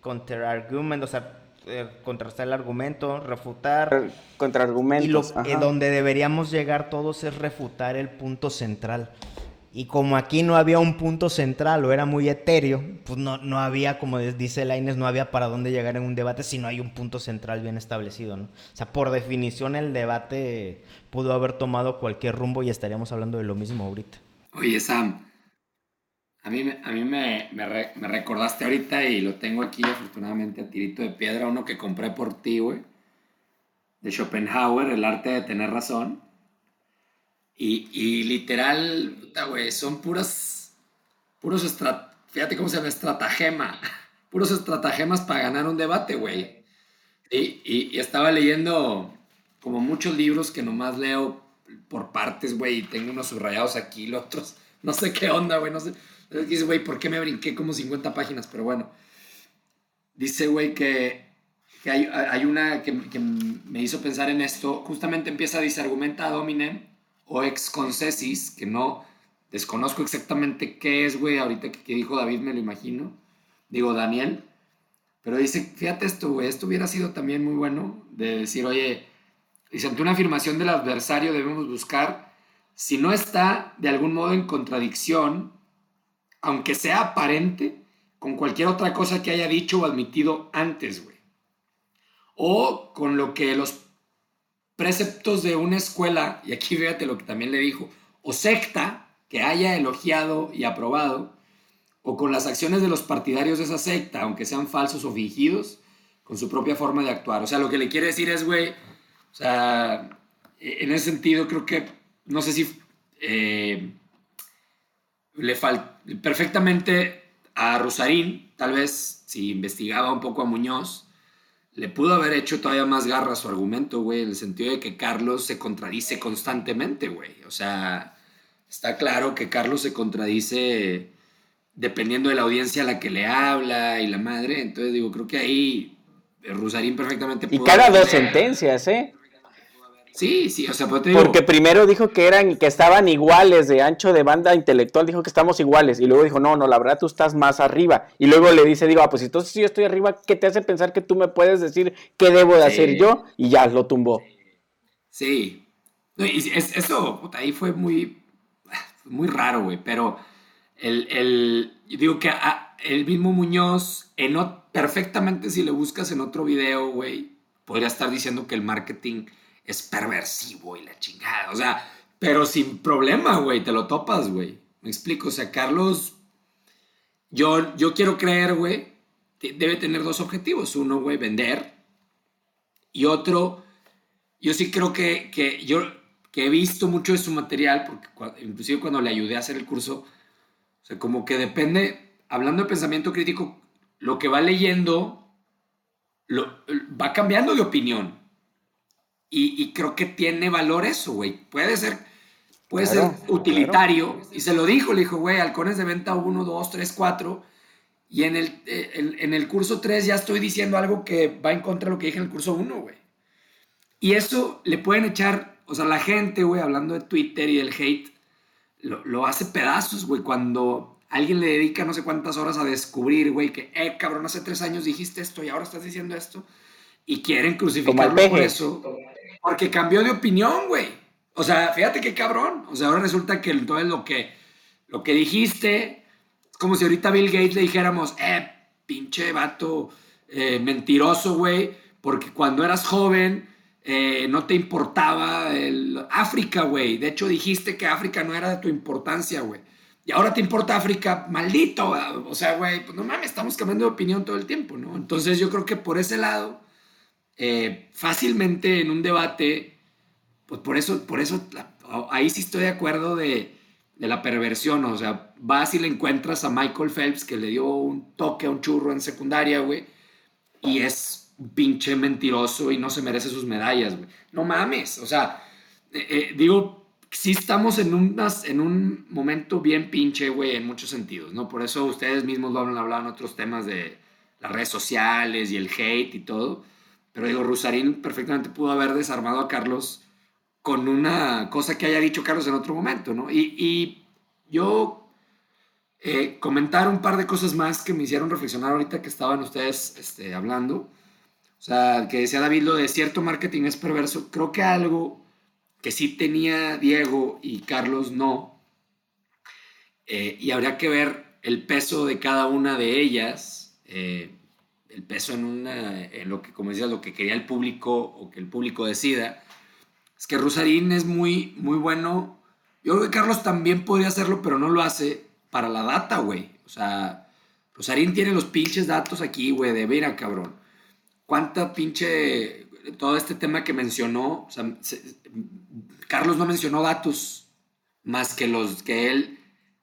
contraargument, o sea, eh, contrastar el argumento, refutar. Contraargumentos. Y lo, donde deberíamos llegar todos es refutar el punto central. Y como aquí no había un punto central o era muy etéreo, pues no, no había, como dice Laines, no había para dónde llegar en un debate si no hay un punto central bien establecido, ¿no? O sea, por definición el debate pudo haber tomado cualquier rumbo y estaríamos hablando de lo mismo ahorita. Oye, Sam, a mí, a mí me, me, me recordaste ahorita y lo tengo aquí afortunadamente a tirito de piedra, uno que compré por ti, güey, de Schopenhauer, El arte de tener razón y, literal, güey, son puras, puros, fíjate cómo se llama, estratagema, puros estratagemas para ganar un debate, güey. Y, y, estaba leyendo como muchos libros que nomás leo por partes, güey, y tengo unos subrayados aquí, los otros, no sé qué onda, güey, no sé. Dice, güey, ¿por qué me brinqué como 50 páginas? Pero bueno, dice, güey, que, que hay, hay, una que, que, me hizo pensar en esto. Justamente empieza decir, argumenta Domine o ex concesis, que no desconozco exactamente qué es, güey, ahorita que, dijo David me lo imagino, digo Daniel, pero dice, fíjate esto, güey, esto hubiera sido también muy bueno de decir, oye, dice, ante una afirmación del adversario debemos buscar si no está de algún modo en contradicción, aunque sea aparente, con cualquier otra cosa que haya dicho o admitido antes, güey. O con lo que los preceptos de una escuela, y aquí fíjate lo que también le dijo, o secta que haya elogiado y aprobado, o con las acciones de los partidarios de esa secta, aunque sean falsos o fingidos, con su propia forma de actuar. O sea, lo que le quiere decir es, güey, o sea, en ese sentido creo que, no sé si eh, le falta perfectamente a Rosarín, tal vez si investigaba un poco a Muñoz, le pudo haber hecho todavía más garra a su argumento, güey, en el sentido de que Carlos se contradice constantemente, güey. O sea, está claro que Carlos se contradice dependiendo de la audiencia a la que le habla y la madre. Entonces, digo, creo que ahí Rosarín perfectamente pudo Y cada dos sentencias, ¿eh? Sí, sí, o sea, pues Porque primero dijo que eran, que estaban iguales de ancho de banda intelectual, dijo que estamos iguales, y luego dijo, no, no, la verdad tú estás más arriba. Y luego le dice, digo, ah, pues entonces si yo estoy arriba, ¿qué te hace pensar que tú me puedes decir qué debo de hacer yo? Y ya lo tumbó. Sí. y eso, puta, ahí fue muy, muy raro, güey, pero el, el, digo que el mismo Muñoz, en, perfectamente si le buscas en otro video, güey, podría estar diciendo que el marketing es perversivo y la chingada. O sea, pero sin problema, güey, te lo topas, güey. Me explico, o sea, Carlos, yo, yo quiero creer, güey, debe tener dos objetivos. Uno, güey, vender. Y otro, yo sí creo que, que yo que he visto mucho de su material, porque inclusive cuando le ayudé a hacer el curso, o sea, como que depende, hablando de pensamiento crítico, lo que va leyendo lo, va cambiando de opinión. Y, creo que tiene valor eso, güey. Puede ser, puede ser utilitario. Y se lo dijo, le dijo, güey, halcones de venta 1, 2, 3, 4. Y en el, eh, en el curso 3 ya estoy diciendo algo que va en contra de lo que dije en el curso 1, güey. Y eso le pueden echar, o sea, la gente, güey, hablando de Twitter y del hate, lo, lo hace pedazos, güey, cuando alguien le dedica no sé cuántas horas a descubrir, güey, que, eh, cabrón, hace tres años dijiste esto y ahora estás diciendo esto. Y quieren crucificarlo por eso. Porque cambió de opinión, güey. O sea, fíjate qué cabrón. O sea, ahora resulta que entonces lo que, lo que dijiste es como si ahorita Bill Gates le dijéramos, eh, pinche vato eh, mentiroso, güey, porque cuando eras joven eh, no te importaba el África, güey. De hecho, dijiste que África no era de tu importancia, güey. Y ahora te importa África, maldito. O sea, güey, pues no mames, estamos cambiando de opinión todo el tiempo, ¿no? Entonces yo creo que por ese lado eh, fácilmente en un debate, pues por eso, por eso ahí sí estoy de acuerdo de, la perversión, o sea, vas y le encuentras a Michael Phelps que le dio un toque a un churro en secundaria, güey, y es un pinche mentiroso y no se merece sus medallas, güey. No mames, o sea, eh, eh, digo, sí estamos en, unas, en un momento bien pinche, güey, en muchos sentidos, ¿no? Por eso ustedes mismos lo han hablado en otros temas de las redes sociales y el hate y todo. Pero digo, Rusarín perfectamente pudo haber desarmado a Carlos con una cosa que haya dicho Carlos en otro momento, ¿no? Y, yo eh, comentar un par de cosas más que me hicieron reflexionar ahorita que estaban ustedes este, hablando. O sea, que decía David lo de cierto marketing es perverso. Creo que algo que sí tenía Diego y Carlos no. Eh, y habría que ver el peso de cada una de ellas. Eh, el peso en, una, en lo que, como decías, lo que quería el público o que el público decida. Es que Rosarín es muy, muy bueno. Yo creo que Carlos también podría hacerlo, pero no lo hace para la data, güey. O sea, Rosarín tiene los pinches datos aquí, güey, de vera, cabrón. ¿Cuánta pinche... Todo este tema que mencionó, o sea, Carlos no mencionó datos más que los que él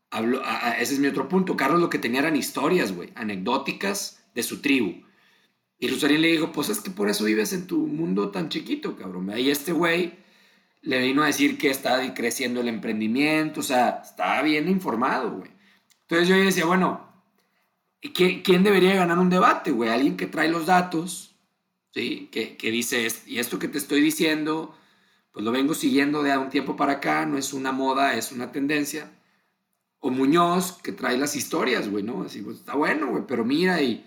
habló. ese es mi otro punto. Carlos lo que tenía eran historias, güey, anecdóticas de su tribu. Y Rosarín le dijo, pues es que por eso vives en tu mundo tan chiquito, cabrón. Ahí este güey le vino a decir que está creciendo el emprendimiento, o sea, estaba bien informado, güey. Entonces yo decía, bueno, ¿quién debería ganar un debate, güey? Alguien que trae los datos, ¿sí? Que, que dice, y esto que te estoy diciendo, pues lo vengo siguiendo de un tiempo para acá, no es una moda, es una tendencia. O Muñoz, que trae las historias, güey, ¿no? Así, pues está bueno, güey, pero mira y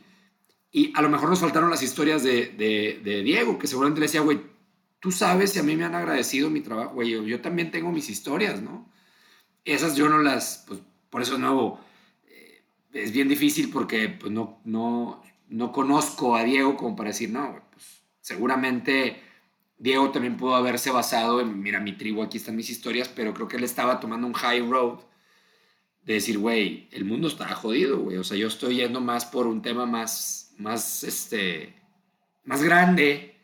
y a lo mejor nos faltaron las historias de, Diego, que seguramente le decía, güey, tú sabes si a mí me han agradecido mi trabajo, güey, yo, también tengo mis historias, ¿no? Esas yo no las, pues por eso no, eh, es bien difícil porque pues no, no, no conozco a Diego como para decir, no, pues seguramente Diego también pudo haberse basado en, mira, mi tribu, aquí están mis historias, pero creo que él estaba tomando un high road de decir, güey, el mundo está jodido, güey. O sea, yo estoy yendo más por un tema más, más, este, más grande,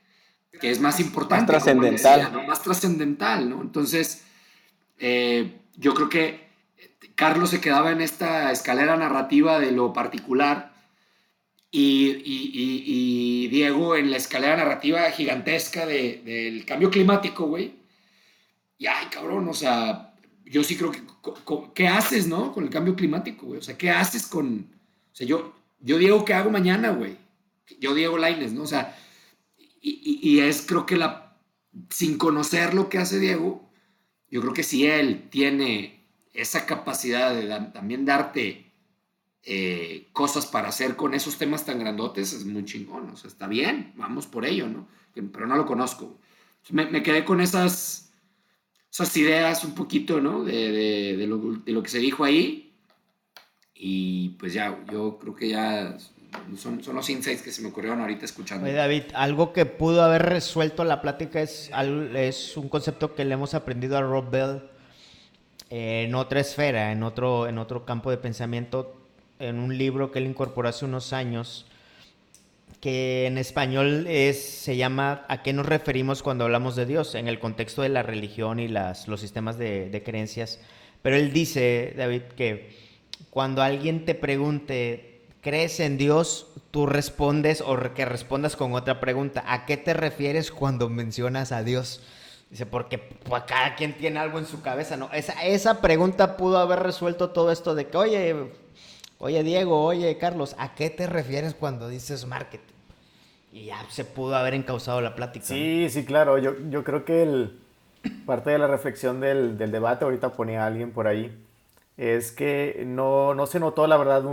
que es más importante. Más trascendental. ¿no? Más trascendental, ¿no? Entonces, eh, yo creo que Carlos se quedaba en esta escalera narrativa de lo particular y, y, Diego en la escalera narrativa gigantesca del cambio climático, güey. Y ay, cabrón, o sea, yo sí creo que, ¿qué haces, no? Con el cambio climático, güey. O sea, ¿qué haces con, o sea, yo, yo Diego, ¿qué hago mañana, güey? Yo Diego Laines, ¿no? O sea, y, es creo que la, sin conocer lo que hace Diego, yo creo que si él tiene esa capacidad de también darte eh, cosas para hacer con esos temas tan grandotes, es muy chingón, o sea, está bien, vamos por ello, ¿no? Pero no lo conozco. Me, quedé con esas esas ideas un poquito, ¿no? De, lo, que se dijo ahí. Y pues ya, yo creo que ya son, son, los insights que se me ocurrieron ahorita escuchando. Oye, David, algo que pudo haber resuelto la plática es, es un concepto que le hemos aprendido a Rob Bell en otra esfera, en otro, en otro campo de pensamiento, en un libro que él incorporó hace unos años que en español es, se llama ¿A qué nos referimos cuando hablamos de Dios? En el contexto de la religión y las, los sistemas de, creencias. Pero él dice, David, que cuando alguien te pregunte, ¿crees en Dios? Tú respondes o que respondas con otra pregunta. ¿A qué te refieres cuando mencionas a Dios? Dice, porque pues, cada quien tiene algo en su cabeza, ¿no? Esa, esa pregunta pudo haber resuelto todo esto de que, oye, Oye, Diego, oye, Carlos, ¿a qué te refieres cuando dices marketing? Y ya se pudo haber encausado la plática. Sí, sí, claro. Yo, yo creo que el, parte de la reflexión del, del, debate, ahorita ponía alguien por ahí, es que no, no se notó, la verdad,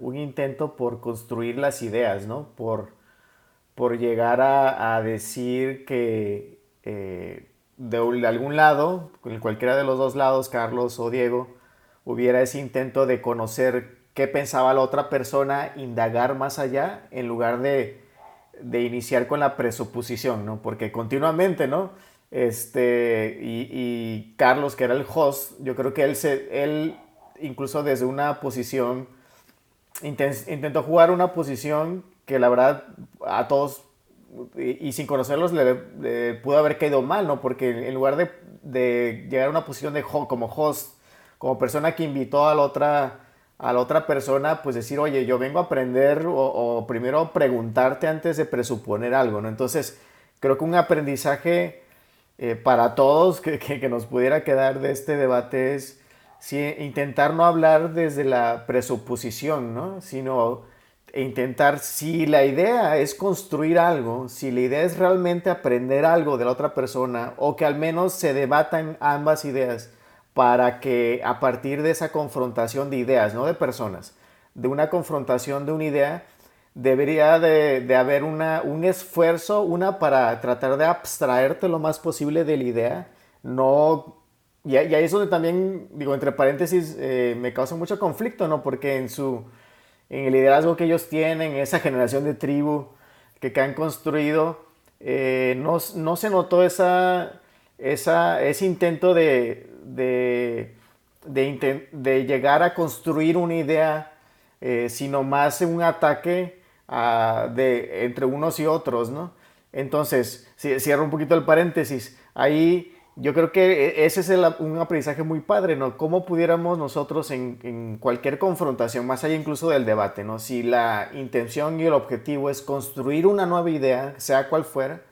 un intento por construir las ideas, ¿no? Por, por llegar a, a decir que eh, de, de, algún lado, en cualquiera de los dos lados, Carlos o Diego, hubiera ese intento de conocer qué pensaba la otra persona, indagar más allá, en lugar de, iniciar con la presuposición, ¿no? Porque continuamente, ¿no? Este, y, Carlos, que era el host, yo creo que él, se, él incluso desde una posición, intentó jugar una posición que la verdad a todos, y, sin conocerlos, le, pudo haber caído mal, ¿no? Porque en lugar de, llegar a una posición de como host, como persona que invitó a la otra a la otra persona, pues decir, oye, yo vengo a aprender o, primero preguntarte antes de presuponer algo, ¿no? Entonces, creo que un aprendizaje eh, para todos que, nos pudiera quedar de este debate es intentar no hablar desde la presuposición, ¿no? Sino intentar, si la idea es construir algo, si la idea es realmente aprender algo de la otra persona o que al menos se debatan ambas ideas, para que a partir de esa confrontación de ideas, no de personas, de una confrontación de una idea, debería de, haber una, un esfuerzo, una para tratar de abstraerte lo más posible de la idea, no... Y, ahí es donde también, digo, entre paréntesis, eh, me causa mucho conflicto, ¿no? Porque en su... En el liderazgo que ellos tienen, esa generación de tribu que, que han construido, eh, no, no, se notó esa, esa, ese intento de, de, de, llegar a construir una idea, eh, sino más un ataque de, entre unos y otros, ¿no? Entonces, cierro un poquito el paréntesis, ahí yo creo que e, ese es un aprendizaje muy padre, ¿no? ¿Cómo pudiéramos nosotros en, en, cualquier confrontación, más allá incluso del debate, ¿no? Si la intención y el objetivo es construir una nueva idea, sea cual fuera,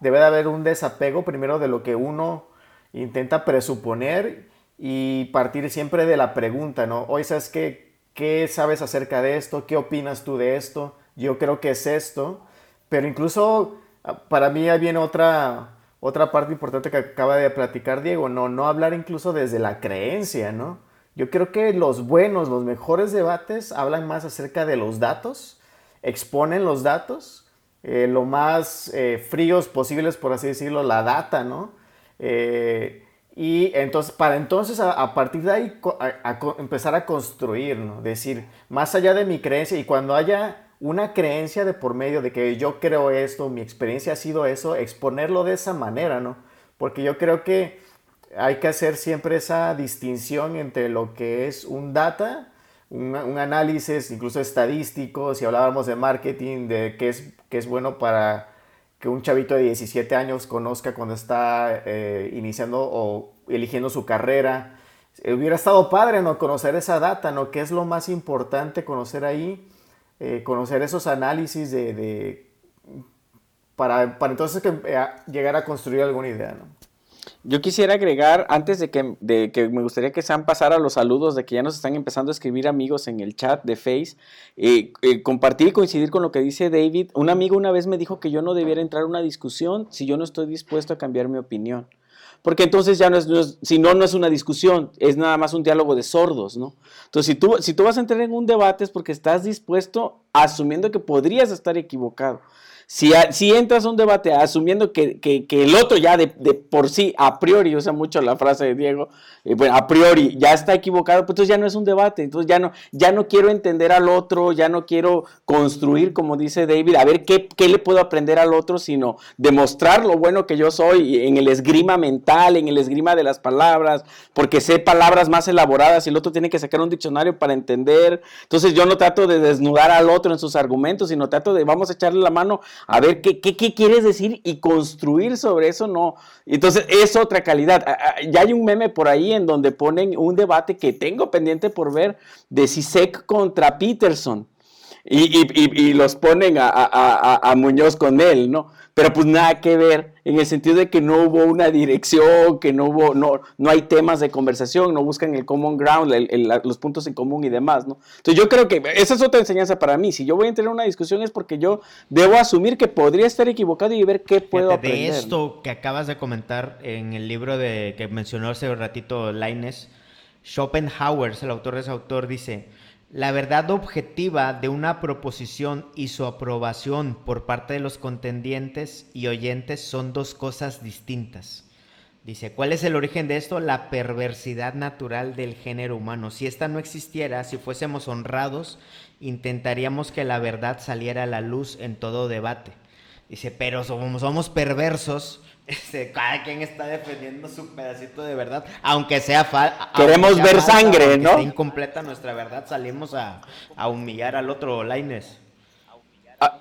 debe de haber un desapego primero de lo que uno intenta presuponer y partir siempre de la pregunta, ¿no? Oye, ¿sabes qué? ¿Qué sabes acerca de esto? ¿Qué opinas tú de esto? Yo creo que es esto. Pero incluso ah, para mí viene otra, otra parte importante que acaba de platicar Diego, no, no hablar incluso desde la creencia, ¿no? Yo creo que los buenos, los mejores debates hablan más acerca de los datos, exponen los datos, eh, lo más eh, fríos posibles, por así decirlo, la data, ¿no? Eh, y entonces, para entonces, a, partir de ahí, empezar a construir, ¿no? Decir, más allá de mi creencia, y cuando haya una creencia de por medio de que yo creo esto, mi experiencia ha sido eso, exponerlo de esa manera, ¿no? Porque yo creo que hay que hacer siempre esa distinción entre lo que es un data, un, análisis incluso estadístico, si hablábamos de marketing, de qué es, qué es bueno para que un chavito de 17 años conozca cuando está eh, iniciando o eligiendo su carrera. Hubiera estado padre, ¿no? Conocer esa data, ¿no? ¿Qué es lo más importante conocer ahí? Eh, conocer esos análisis de, para, para, entonces que, eh, llegar a construir alguna idea, ¿no? Yo quisiera agregar, antes de que, de que me gustaría que sean pasar a los saludos, de que ya nos están empezando a escribir amigos en el chat de Face, eh, eh, compartir y coincidir con lo que dice David. Un amigo una vez me dijo que yo no debiera entrar a una discusión si yo no estoy dispuesto a cambiar mi opinión. Porque entonces ya no es, si no, no es una discusión, es nada más un diálogo de sordos, ¿no? Entonces, si tú, si tú vas a entrar en un debate es porque estás dispuesto, asumiendo que podrías estar equivocado. Si, entras a un debate asumiendo que, el otro ya de, por sí, a priori, usa mucho la frase de Diego, eh, a priori ya está equivocado, pues entonces ya no es un debate, entonces ya no, ya no quiero entender al otro, ya no quiero construir, como dice David, a ver qué, qué le puedo aprender al otro, sino demostrar lo bueno que yo soy en el esgrima mental, en el esgrima de las palabras, porque sé palabras más elaboradas y el otro tiene que sacar un diccionario para entender. Entonces yo no trato de desnudar al otro en sus argumentos, sino trato de vamos a echarle la mano a ver qué, qué, qué quieres decir y construir sobre eso, no. Entonces es otra calidad. Ya hay un meme por ahí en donde ponen un debate que tengo pendiente por ver de Sisek contra Peterson. Y, y, y, los ponen a, a, a, Muñoz con él, ¿no? Pero pues nada que ver en el sentido de que no hubo una dirección, que no hubo, no, no hay temas de conversación, no buscan el common ground, los puntos en común y demás, ¿no? Entonces yo creo que esa es otra enseñanza para mí. Si yo voy a entrar en una discusión es porque yo debo asumir que podría estar equivocado y ver qué puedo aprender. De esto que acabas de comentar en el libro de que mencionó hace un ratito Laines, Schopenhauer, el autor de ese autor, dice la verdad objetiva de una proposición y su aprobación por parte de los contendientes y oyentes son dos cosas distintas. Dice, ¿cuál es el origen de esto? La perversidad natural del género humano. Si esta no existiera, si fuésemos honrados, intentaríamos que la verdad saliera a la luz en todo debate. Dice, pero somos, somos perversos este, cada quien está defendiendo su pedacito de verdad, aunque sea falso. Queremos ver sangre, ¿no? incompleta nuestra verdad, salimos a, humillar al otro Laines. Ah.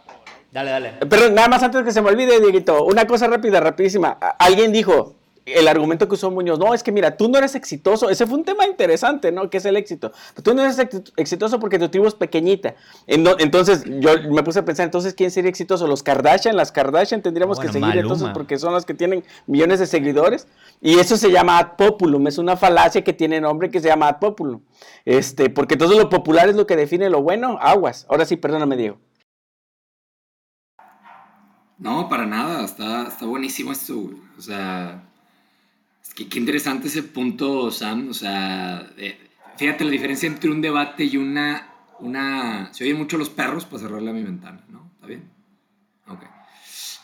dale, dale. Pero nada más antes que se me olvide, Dieguito, una cosa rápida, rapidísima. Alguien dijo, el argumento que usó Muñoz, no, es que mira, tú no eres exitoso, ese fue un tema interesante, ¿no? ¿Qué es el éxito? Tú no eres exitoso porque tu tribu es pequeñita. Entonces yo me puse a pensar, entonces, ¿quién sería exitoso? ¿Los Kardashian? ¿Las Kardashian tendríamos que seguir entonces porque son las que tienen millones de seguidores? Y eso se llama ad populum, es una falacia que tiene nombre que se llama ad populum. Este, porque todo lo popular es lo que define lo bueno, aguas. Ahora sí, perdóname, Diego. No, para nada, está, está buenísimo esto, o sea Qué, interesante ese punto, Sam. O sea, eh, fíjate la diferencia entre un debate y una, una... Se oyen mucho los perros para cerrarle a mi ventana, ¿no? ¿Está bien? Ok.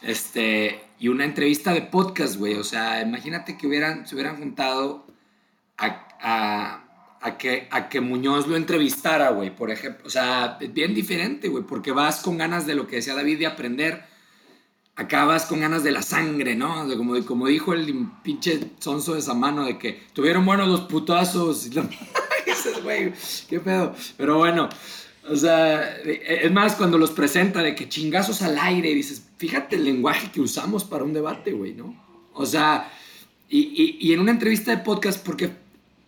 Este, y una entrevista de podcast, güey. O sea, imagínate que hubieran, se hubieran juntado a, a, que, a que Muñoz lo entrevistara, güey, por ejemplo. O sea, es bien diferente, güey, porque vas con ganas de lo que decía David de aprender acabas con ganas de la sangre, ¿no? como, como dijo el pinche sonso de esa mano, de que tuvieron buenos los putazos. güey, qué pedo. Pero bueno, o sea, es más cuando los presenta de que chingazos al aire, y dices, fíjate el lenguaje que usamos para un debate, güey, ¿no? O sea, y, y, en una entrevista de podcast, porque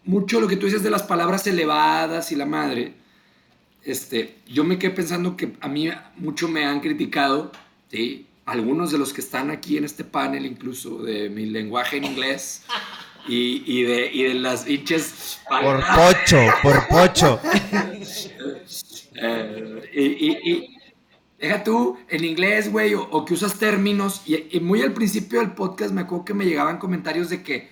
mucho lo que tú dices de las palabras elevadas y la madre, este, yo me quedé pensando que a mí mucho me han criticado, ¿sí? Algunos de los que están aquí en este panel, incluso de mi lenguaje en inglés y, y, de, y de, las hinches. Por pocho, por pocho. Eh, y, y, deja tú en inglés, güey, o, que usas términos. Y, muy al principio del podcast me acuerdo que me llegaban comentarios de que,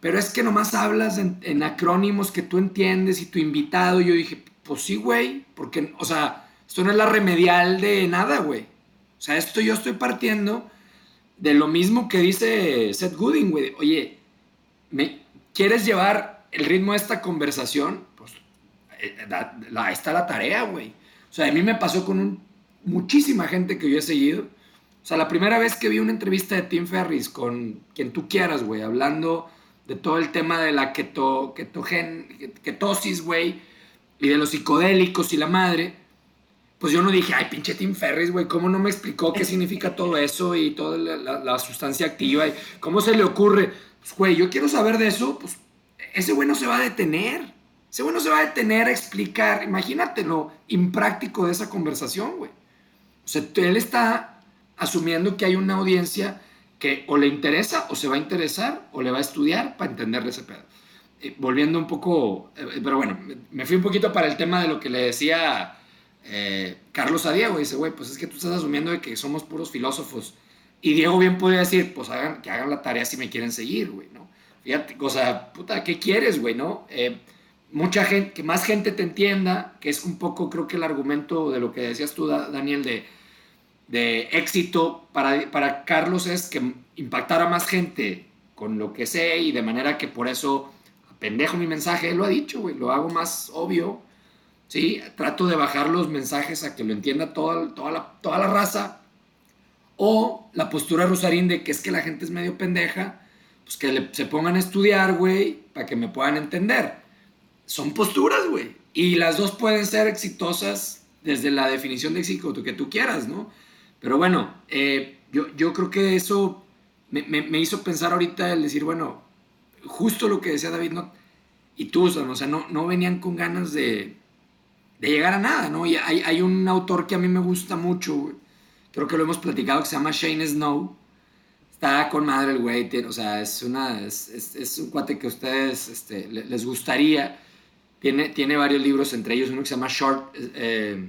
pero es que nomás hablas en, en acrónimos que tú entiendes y tu invitado. Y yo dije, pues sí, güey, porque, o sea, esto no es la remedial de nada, güey. O sea, esto yo estoy partiendo de lo mismo que dice Seth Gooding, güey. Oye, ¿me quieres llevar el ritmo de esta conversación? Pues eh, ahí está la tarea, güey. O sea, a mí me pasó con muchísima gente que yo he seguido. O sea, la primera vez que vi una entrevista de Tim Ferris con quien tú quieras, güey, hablando de todo el tema de la keto, ketogen, ketosis, güey, y de los psicodélicos y la madre, pues yo no dije, ay, pinche Tim Ferris, güey, ¿cómo no me explicó qué significa todo eso y toda la, sustancia activa? Y ¿Cómo se le ocurre? Pues, güey, yo quiero saber de eso, pues ese güey no se va a detener. Ese güey no se va a detener a explicar. Imagínate lo impráctico de esa conversación, güey. O sea, él está asumiendo que hay una audiencia que o le interesa o se va a interesar o le va a estudiar para entenderle ese pedo. Eh, volviendo un poco, eh, pero bueno, me fui un poquito para el tema de lo que le decía eh, Carlos a Diego. Dice, güey, pues es que tú estás asumiendo de que somos puros filósofos. Y Diego bien podría decir, pues hagan, que hagan la tarea si me quieren seguir, güey, ¿no? Fíjate, o sea, puta, ¿qué quieres, güey, no? mucha gente, que más gente te entienda, que es un poco, creo que el argumento de lo que decías tú, Daniel, de de éxito para, para Carlos es que impactara más gente con lo que sé y de manera que por eso pendejo mi mensaje, lo ha dicho, güey, lo hago más obvio, ¿sí? Trato de bajar los mensajes a que lo entienda toda, toda, la, toda la raza. O la postura Rosarín de que es que la gente es medio pendeja, pues que se pongan a estudiar, güey, para que me puedan entender. Son posturas, güey. Y las dos pueden ser exitosas desde la definición de éxito que tú quieras, ¿no? Pero bueno, eh, yo, yo, creo que eso me, me, hizo pensar ahorita el decir, bueno, justo lo que decía David, no, y tú, o sea, no, no venían con ganas de, de llegar a nada, ¿no? Y hay, hay, un autor que a mí me gusta mucho, creo que lo hemos platicado, que se llama Shane Snow. Está con madre el güey, o sea, es, una, es, es, un cuate que a ustedes este, les gustaría. Tiene, tiene varios libros, entre ellos uno que se llama Short, eh,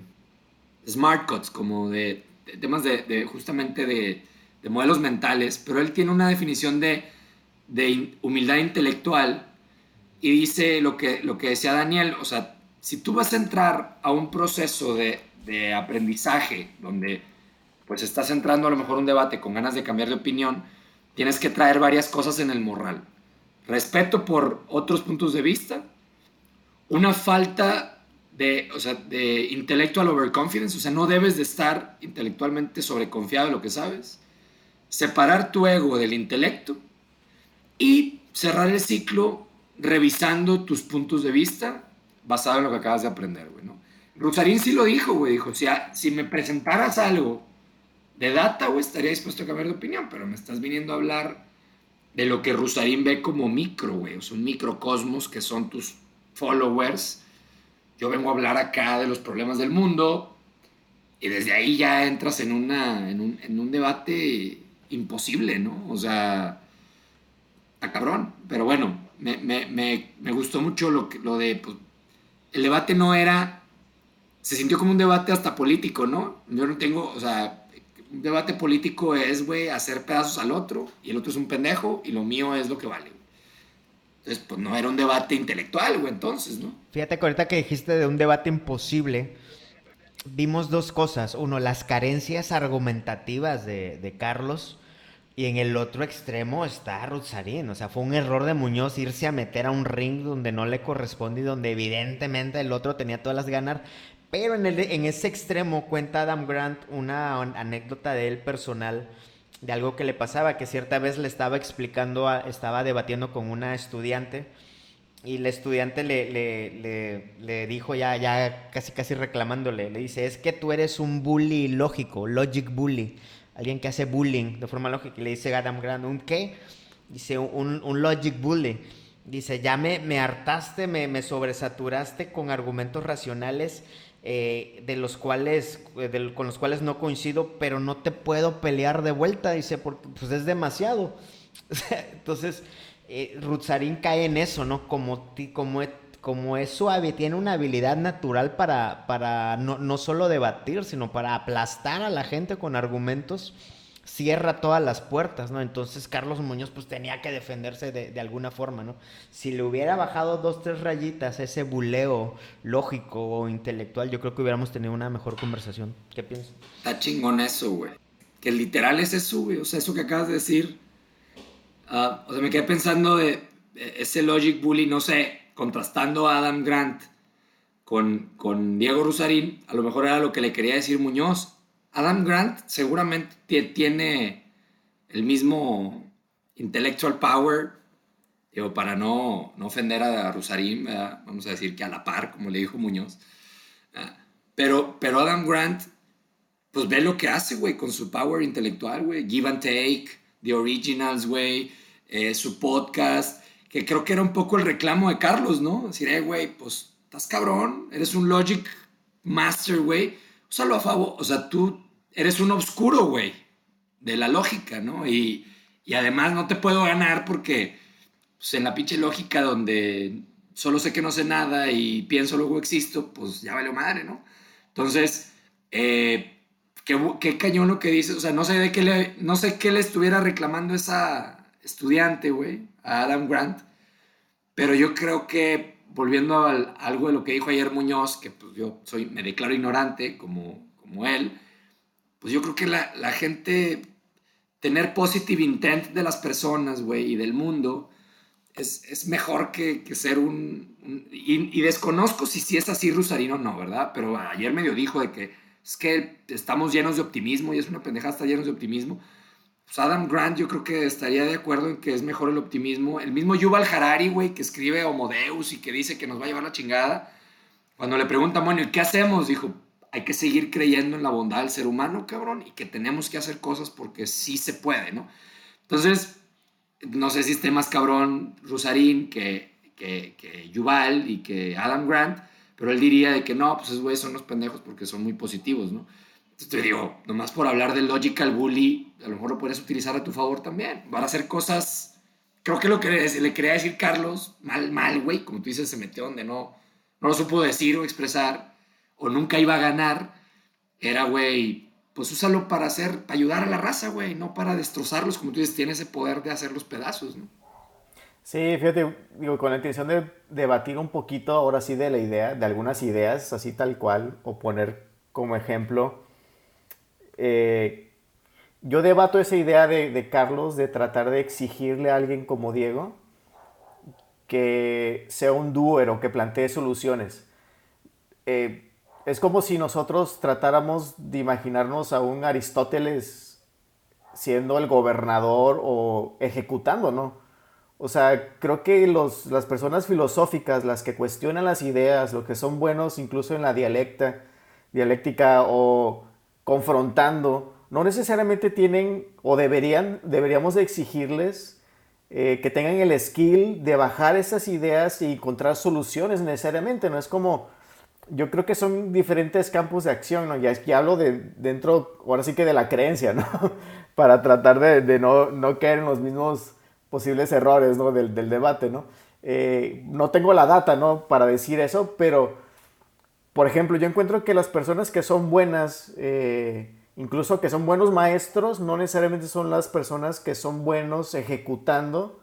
Smart Cuts, como de temas de, justamente de, modelos mentales, pero él tiene una definición de, humildad intelectual y dice lo que, lo que decía Daniel, o sea, si tú vas a entrar a un proceso de, aprendizaje donde pues estás entrando a lo mejor un debate con ganas de cambiar de opinión, tienes que traer varias cosas en el morral. Respeto por otros puntos de vista, una falta de, o sea, de intellectual overconfidence, o sea, no debes de estar intelectualmente sobreconfiado en lo que sabes, separar tu ego del intelecto y cerrar el ciclo revisando tus puntos de vista basado en lo que acabas de aprender, güey, ¿no? Rusarín sí lo dijo, güey, dijo, si, si me presentaras algo de data, güey, estaría dispuesto a cambiar de opinión, pero me estás viniendo a hablar de lo que Rusarín ve como micro, güey, o sea, un microcosmos que son tus followers yo vengo a hablar acá de los problemas del mundo y desde ahí ya entras en, una, en, un, debate imposible, ¿no? O sea, está cabrón. Pero bueno, me, gustó mucho lo, lo de, pues, el debate no era, se sintió como un debate hasta político, ¿no? Yo no tengo, o sea, un debate político es, güey, hacer pedazos al otro y el otro es un pendejo y lo mío es lo que vale. Entonces, pues no era un debate intelectual, güey, entonces, ¿no? Fíjate que ahorita que dijiste de un debate imposible, vimos dos cosas. Uno, las carencias argumentativas de, Carlos. Y en el otro extremo está Rutzarín. O sea, fue un error de Muñoz irse a meter a un ring donde no le corresponde y donde evidentemente el otro tenía todas las ganas. Pero en, ese extremo cuenta Adam Grant una anécdota de él personal de algo que le pasaba, que cierta vez le estaba explicando, estaba debatiendo con una estudiante y el estudiante le, le, le, dijo ya, ya casi casi reclamándole, le dice, es que tú eres un bully lógico, logic bully, alguien que hace bullying de forma lógica, y le dice Adam Grant, ¿un qué? Dice, un, un logic bully. Dice, ya me, me hartaste, me, me sobresaturaste con argumentos racionales eh, de los cuales, eh, con los cuales no coincido, pero no te puedo pelear de vuelta, dice, porque pues es demasiado. Entonces, eh, Rutzarín cae en eso, ¿no? Como, como, como es suave, tiene una habilidad natural para, para no, no solo debatir, sino para aplastar a la gente con argumentos cierra todas las puertas, ¿no? Entonces Carlos Muñoz pues tenía que defenderse de, alguna forma, ¿no? Si le hubiera bajado dos, tres rayitas ese buleo lógico o intelectual, yo creo que hubiéramos tenido una mejor conversación. ¿Qué piensas? Está chingón eso, güey. Que literal es eso, güey. O sea, eso que acabas de decir. Ah, o sea, me quedé pensando de, ese logic bully, no sé, contrastando a Adam Grant con, con Diego Rusarín, a lo mejor era lo que le quería decir Muñoz Adam Grant seguramente tiene el mismo intellectual power digo, para no, no ofender a Rosarín, vamos a decir que a la par, como le dijo Muñoz. Pero, pero Adam Grant, pues ve lo que hace, güey, con su power intelectual, güey. Give and Take, The Originals, güey, eh, su podcast, que creo que era un poco el reclamo de Carlos, ¿no? Decir, eh, güey, pues estás cabrón, eres un Logic Master, güey. Úsalo a favor, o sea, tú eres un obscuro, güey, de la lógica, ¿no? Y, y además no te puedo ganar porque pues, en la pinche lógica donde solo sé que no sé nada y pienso luego existo, pues ya vale madre, ¿no? Entonces, eh, qué, cañón lo que dices. O sea, no sé, de qué le, no sé qué le estuviera reclamando esa estudiante, güey, a Adam Grant. Pero yo creo que, volviendo a algo de lo que dijo ayer Muñoz, que pues yo soy, me declaro ignorante como, como él, pues yo creo que la, la gente, tener positive intent de las personas, güey, y del mundo, es, es mejor que, que, ser un... y, desconozco si, si es así Rusarino no, ¿verdad? Pero ayer medio dijo de que es que estamos llenos de optimismo y es una pendejada estar llenos de optimismo. Pues Adam Grant yo creo que estaría de acuerdo en que es mejor el optimismo. El mismo Yuval Harari, güey, que escribe Homo Deus y que dice que nos va a llevar la chingada. Cuando le preguntan, bueno, ¿y qué hacemos? Dijo, hay que seguir creyendo en la bondad del ser humano, cabrón, y que tenemos que hacer cosas porque sí se puede, ¿no? Entonces, no sé si esté más cabrón Rusarín que, que, que Yuval y que Adam Grant, pero él diría de que no, pues esos güeyes son unos pendejos porque son muy positivos, ¿no? Te digo, nomás por hablar del logical bully, a lo mejor lo puedes utilizar a tu favor también. Van a hacer cosas, creo que lo que le quería decir Carlos, mal, mal, güey, como tú dices, se metió donde no, no lo supo decir o expresar, o nunca iba a ganar, era, güey, pues úsalo para hacer, para ayudar a la raza, güey, no para destrozarlos, como tú dices, tiene ese poder de hacer los pedazos, ¿no? Sí, fíjate, digo, con la intención de debatir un poquito ahora sí de la idea, de algunas ideas, así tal cual, o poner como ejemplo. Eh, yo debato esa idea de, Carlos de tratar de exigirle a alguien como Diego que sea un doer que plantee soluciones. Eh, es como si nosotros tratáramos de imaginarnos a un Aristóteles siendo el gobernador o ejecutando, ¿no? O sea, creo que los, las personas filosóficas, las que cuestionan las ideas, lo que son buenos incluso en la dialecta, dialéctica o confrontando, no necesariamente tienen o deberían, deberíamos exigirles eh, que tengan el skill de bajar esas ideas y encontrar soluciones necesariamente, no es como, yo creo que son diferentes campos de acción, ¿no? Ya, que hablo de dentro, ahora sí que de la creencia, ¿no? Para tratar de, no, no caer en los mismos posibles errores ¿no? del, del, debate. ¿no? Eh, no tengo la data ¿no? para decir eso, pero, por ejemplo, yo encuentro que las personas que son buenas, eh, incluso que son buenos maestros, no necesariamente son las personas que son buenos ejecutando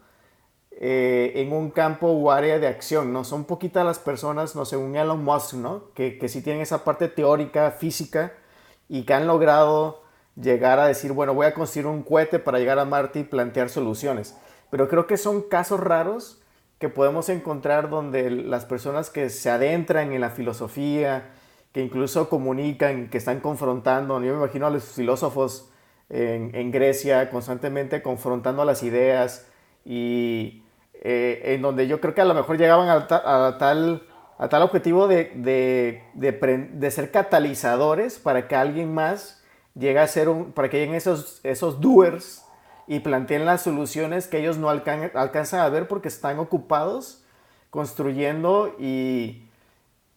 eh, en un campo o área de acción, ¿no? Son poquitas las personas, no según Elon Musk, ¿no? Que, que sí tienen esa parte teórica, física, y que han logrado llegar a decir, bueno, voy a construir un cohete para llegar a Marte y plantear soluciones pero creo que son casos raros que podemos encontrar donde las personas que se adentran en la filosofía, que incluso comunican, que están confrontando, yo me imagino a los filósofos en, Grecia constantemente confrontando las ideas y eh, en donde yo creo que a lo mejor llegaban a, tal, a tal objetivo de, de, ser catalizadores para que alguien más llegue a ser un, para que lleguen esos, esos doers y planteen las soluciones que ellos no alcanzan a ver porque están ocupados construyendo y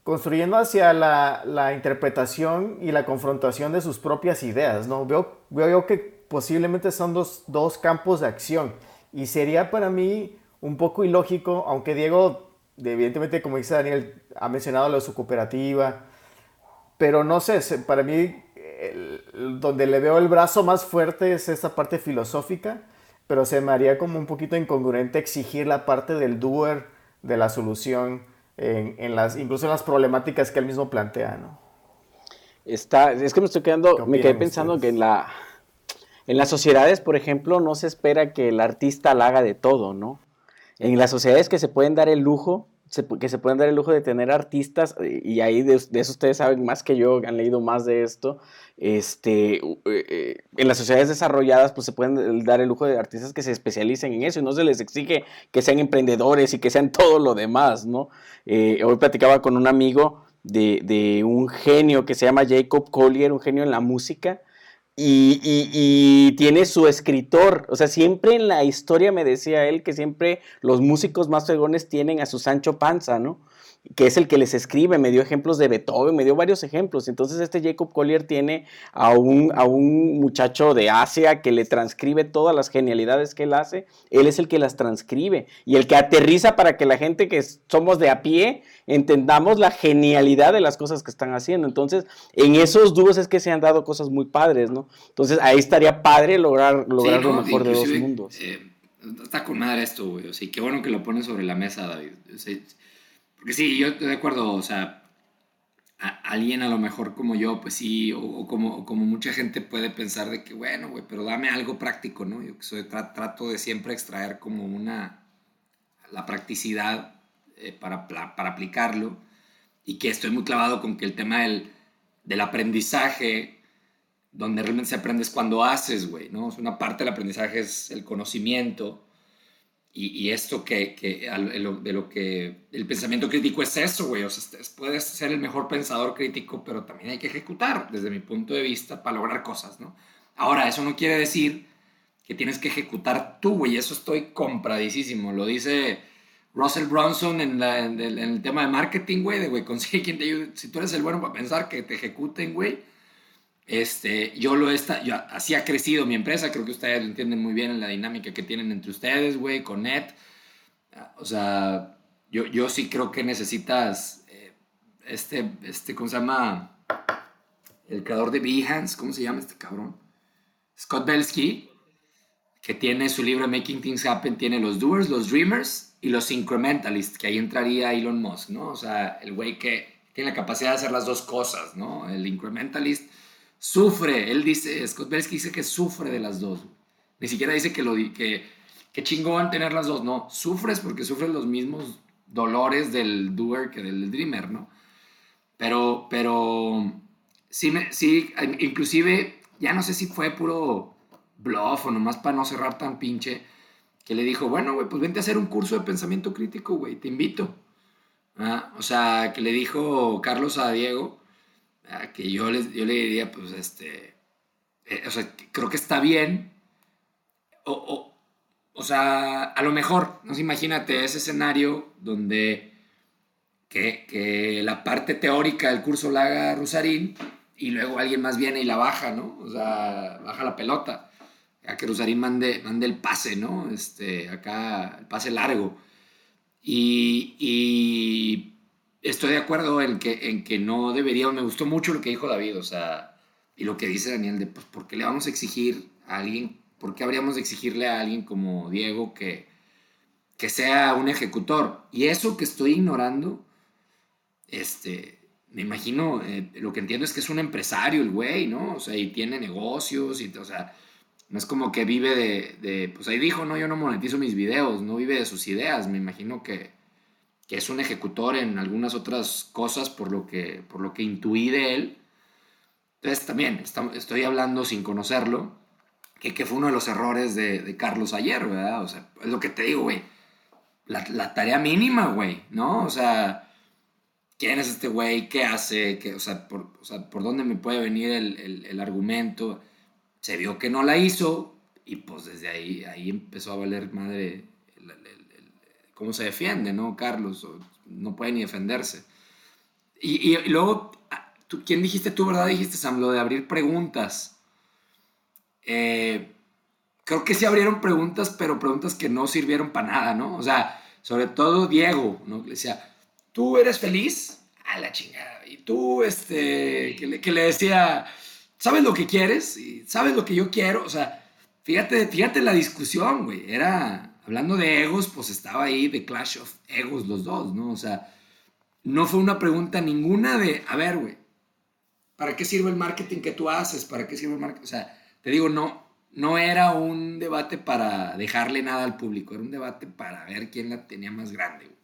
construyendo hacia la, interpretación y la confrontación de sus propias ideas. ¿no? Veo, veo que posiblemente son dos, dos campos de acción y sería para mí un poco ilógico, aunque Diego, evidentemente, como dice Daniel, ha mencionado lo de su cooperativa, pero no sé, para mí donde le veo el brazo más fuerte es esa parte filosófica, pero se me haría como un poquito incongruente exigir la parte del doer de la solución, en, las, incluso en las problemáticas que él mismo plantea, ¿no? Está, es que me estoy quedando, me quedé pensando que en la, en las sociedades, por ejemplo, no se espera que el artista la haga de todo, ¿no? En las sociedades que se pueden dar el lujo que se pueden dar el lujo de tener artistas, y ahí de, eso ustedes saben más que yo, han leído más de esto, este, eh, eh, en las sociedades desarrolladas pues se pueden dar el lujo de artistas que se especialicen en eso y no se les exige que sean emprendedores y que sean todo lo demás, ¿no? Eh, hoy platicaba con un amigo de, de, un genio que se llama Jacob Collier, un genio en la música, y, tiene su escritor, o sea, siempre en la historia me decía él que siempre los músicos más fregones tienen a su Sancho Panza, ¿no? Que es el que les escribe, me dio ejemplos de Beethoven, me dio varios ejemplos. Entonces este Jacob Collier tiene a un, a un muchacho de Asia que le transcribe todas las genialidades que él hace, él es el que las transcribe y el que aterriza para que la gente que somos de a pie entendamos la genialidad de las cosas que están haciendo. Entonces en esos dúos es que se han dado cosas muy padres, ¿no? Entonces ahí estaría padre lograr, lograr lo mejor de dos mundos. Eh, está con madre esto, güey. O sea, qué bueno que lo pones sobre la mesa, David. Porque sí, yo estoy de acuerdo, o sea, alguien a lo mejor como yo, pues sí, o, como, como mucha gente puede pensar de que, bueno, güey, pero dame algo práctico, ¿no? Yo soy, trato de siempre extraer como una, la practicidad eh, para, para aplicarlo y que estoy muy clavado con que el tema del, del aprendizaje, donde realmente se aprende es cuando haces, güey, ¿no? una parte del aprendizaje es el conocimiento y, esto que, que de lo que el pensamiento crítico es eso, güey. O sea, puedes ser el mejor pensador crítico, pero también hay que ejecutar, desde mi punto de vista, para lograr cosas, ¿no? Ahora, eso no quiere decir que tienes que ejecutar tú, güey. Eso estoy compradísimo. Lo dice Russell Brunson en, en, el, tema de marketing, güey, de, güey, consigue quien te ayude. Si tú eres el bueno para pensar, que te ejecuten, güey este, yo lo está, yo, así ha crecido mi empresa, creo que ustedes lo entienden muy bien en la dinámica que tienen entre ustedes, güey, con Net. O sea, yo, yo sí creo que necesitas eh, este, este, ¿cómo se llama? El creador de Behance, ¿cómo se llama este cabrón? Scott Belsky, que tiene su libro Making Things Happen, tiene los doers, los dreamers y los incrementalists, que ahí entraría Elon Musk, ¿no? O sea, el güey que tiene la capacidad de hacer las dos cosas, ¿no? El incrementalist Sufre, él dice, Scott Belsky dice que sufre de las dos. Ni siquiera dice que, lo, que, que chingón tener las dos, no. Sufres porque sufres los mismos dolores del doer que del dreamer, ¿no? Pero, pero, sí, sí, inclusive, ya no sé si fue puro bluff o nomás para no cerrar tan pinche, que le dijo, bueno, güey, pues vente a hacer un curso de pensamiento crítico, güey, te invito. ¿Ah? O sea, que le dijo Carlos a Diego, que yo, les, yo le diría, pues, este, eh, o sea, creo que está bien, o, o, o, sea, a lo mejor, no sé, imagínate ese escenario donde que, que, la parte teórica del curso la haga Rusarín y luego alguien más viene y la baja, ¿no? O sea, baja la pelota. A que Rusarín mande, mande el pase, ¿no? Este, acá, el pase largo. Y, y estoy de acuerdo en que, en que no debería, me gustó mucho lo que dijo David, o sea, y lo que dice Daniel, de pues, ¿por qué le vamos a exigir a alguien, por qué habríamos de exigirle a alguien como Diego que, que sea un ejecutor? Y eso que estoy ignorando, este, me imagino, eh, lo que entiendo es que es un empresario el güey, ¿no? O sea, y tiene negocios, y, o sea, no es como que vive de, de, pues ahí dijo, no, yo no monetizo mis videos, no vive de sus ideas, me imagino que que es un ejecutor en algunas otras cosas por lo que, por lo que intuí de él. Entonces también estoy hablando sin conocerlo, que, que, fue uno de los errores de, Carlos ayer, ¿verdad? O sea, es lo que te digo, güey. La, tarea mínima, güey, ¿no? O sea, ¿quién es este güey? ¿Qué hace? ¿Qué, o, sea, por, por, dónde me puede venir el, el, argumento? Se vio que no la hizo y pues desde ahí, ahí empezó a valer madre cómo se defiende, ¿no? Carlos no puede ni defenderse. Y, luego, ah, ¿tú, ¿quién dijiste tú, verdad? Dijiste, Sam, lo de abrir preguntas. Eh, creo que sí abrieron preguntas, pero preguntas que no sirvieron para nada, ¿no? O sea, sobre todo Diego, ¿no? Le decía, ¿tú eres feliz? A la chingada. Y tú, este, que le, que le decía, ¿sabes lo que quieres? Y ¿Sabes lo que yo quiero? O sea, fíjate, fíjate la discusión, güey. Era, hablando de egos, pues estaba ahí de Clash of Egos los dos, ¿no? O sea, no fue una pregunta ninguna de, a ver, güey, ¿para qué sirve el marketing que tú haces? ¿Para qué sirve el marketing? O sea, te digo, no, no era un debate para dejarle nada al público, era un debate para ver quién la tenía más grande, güey.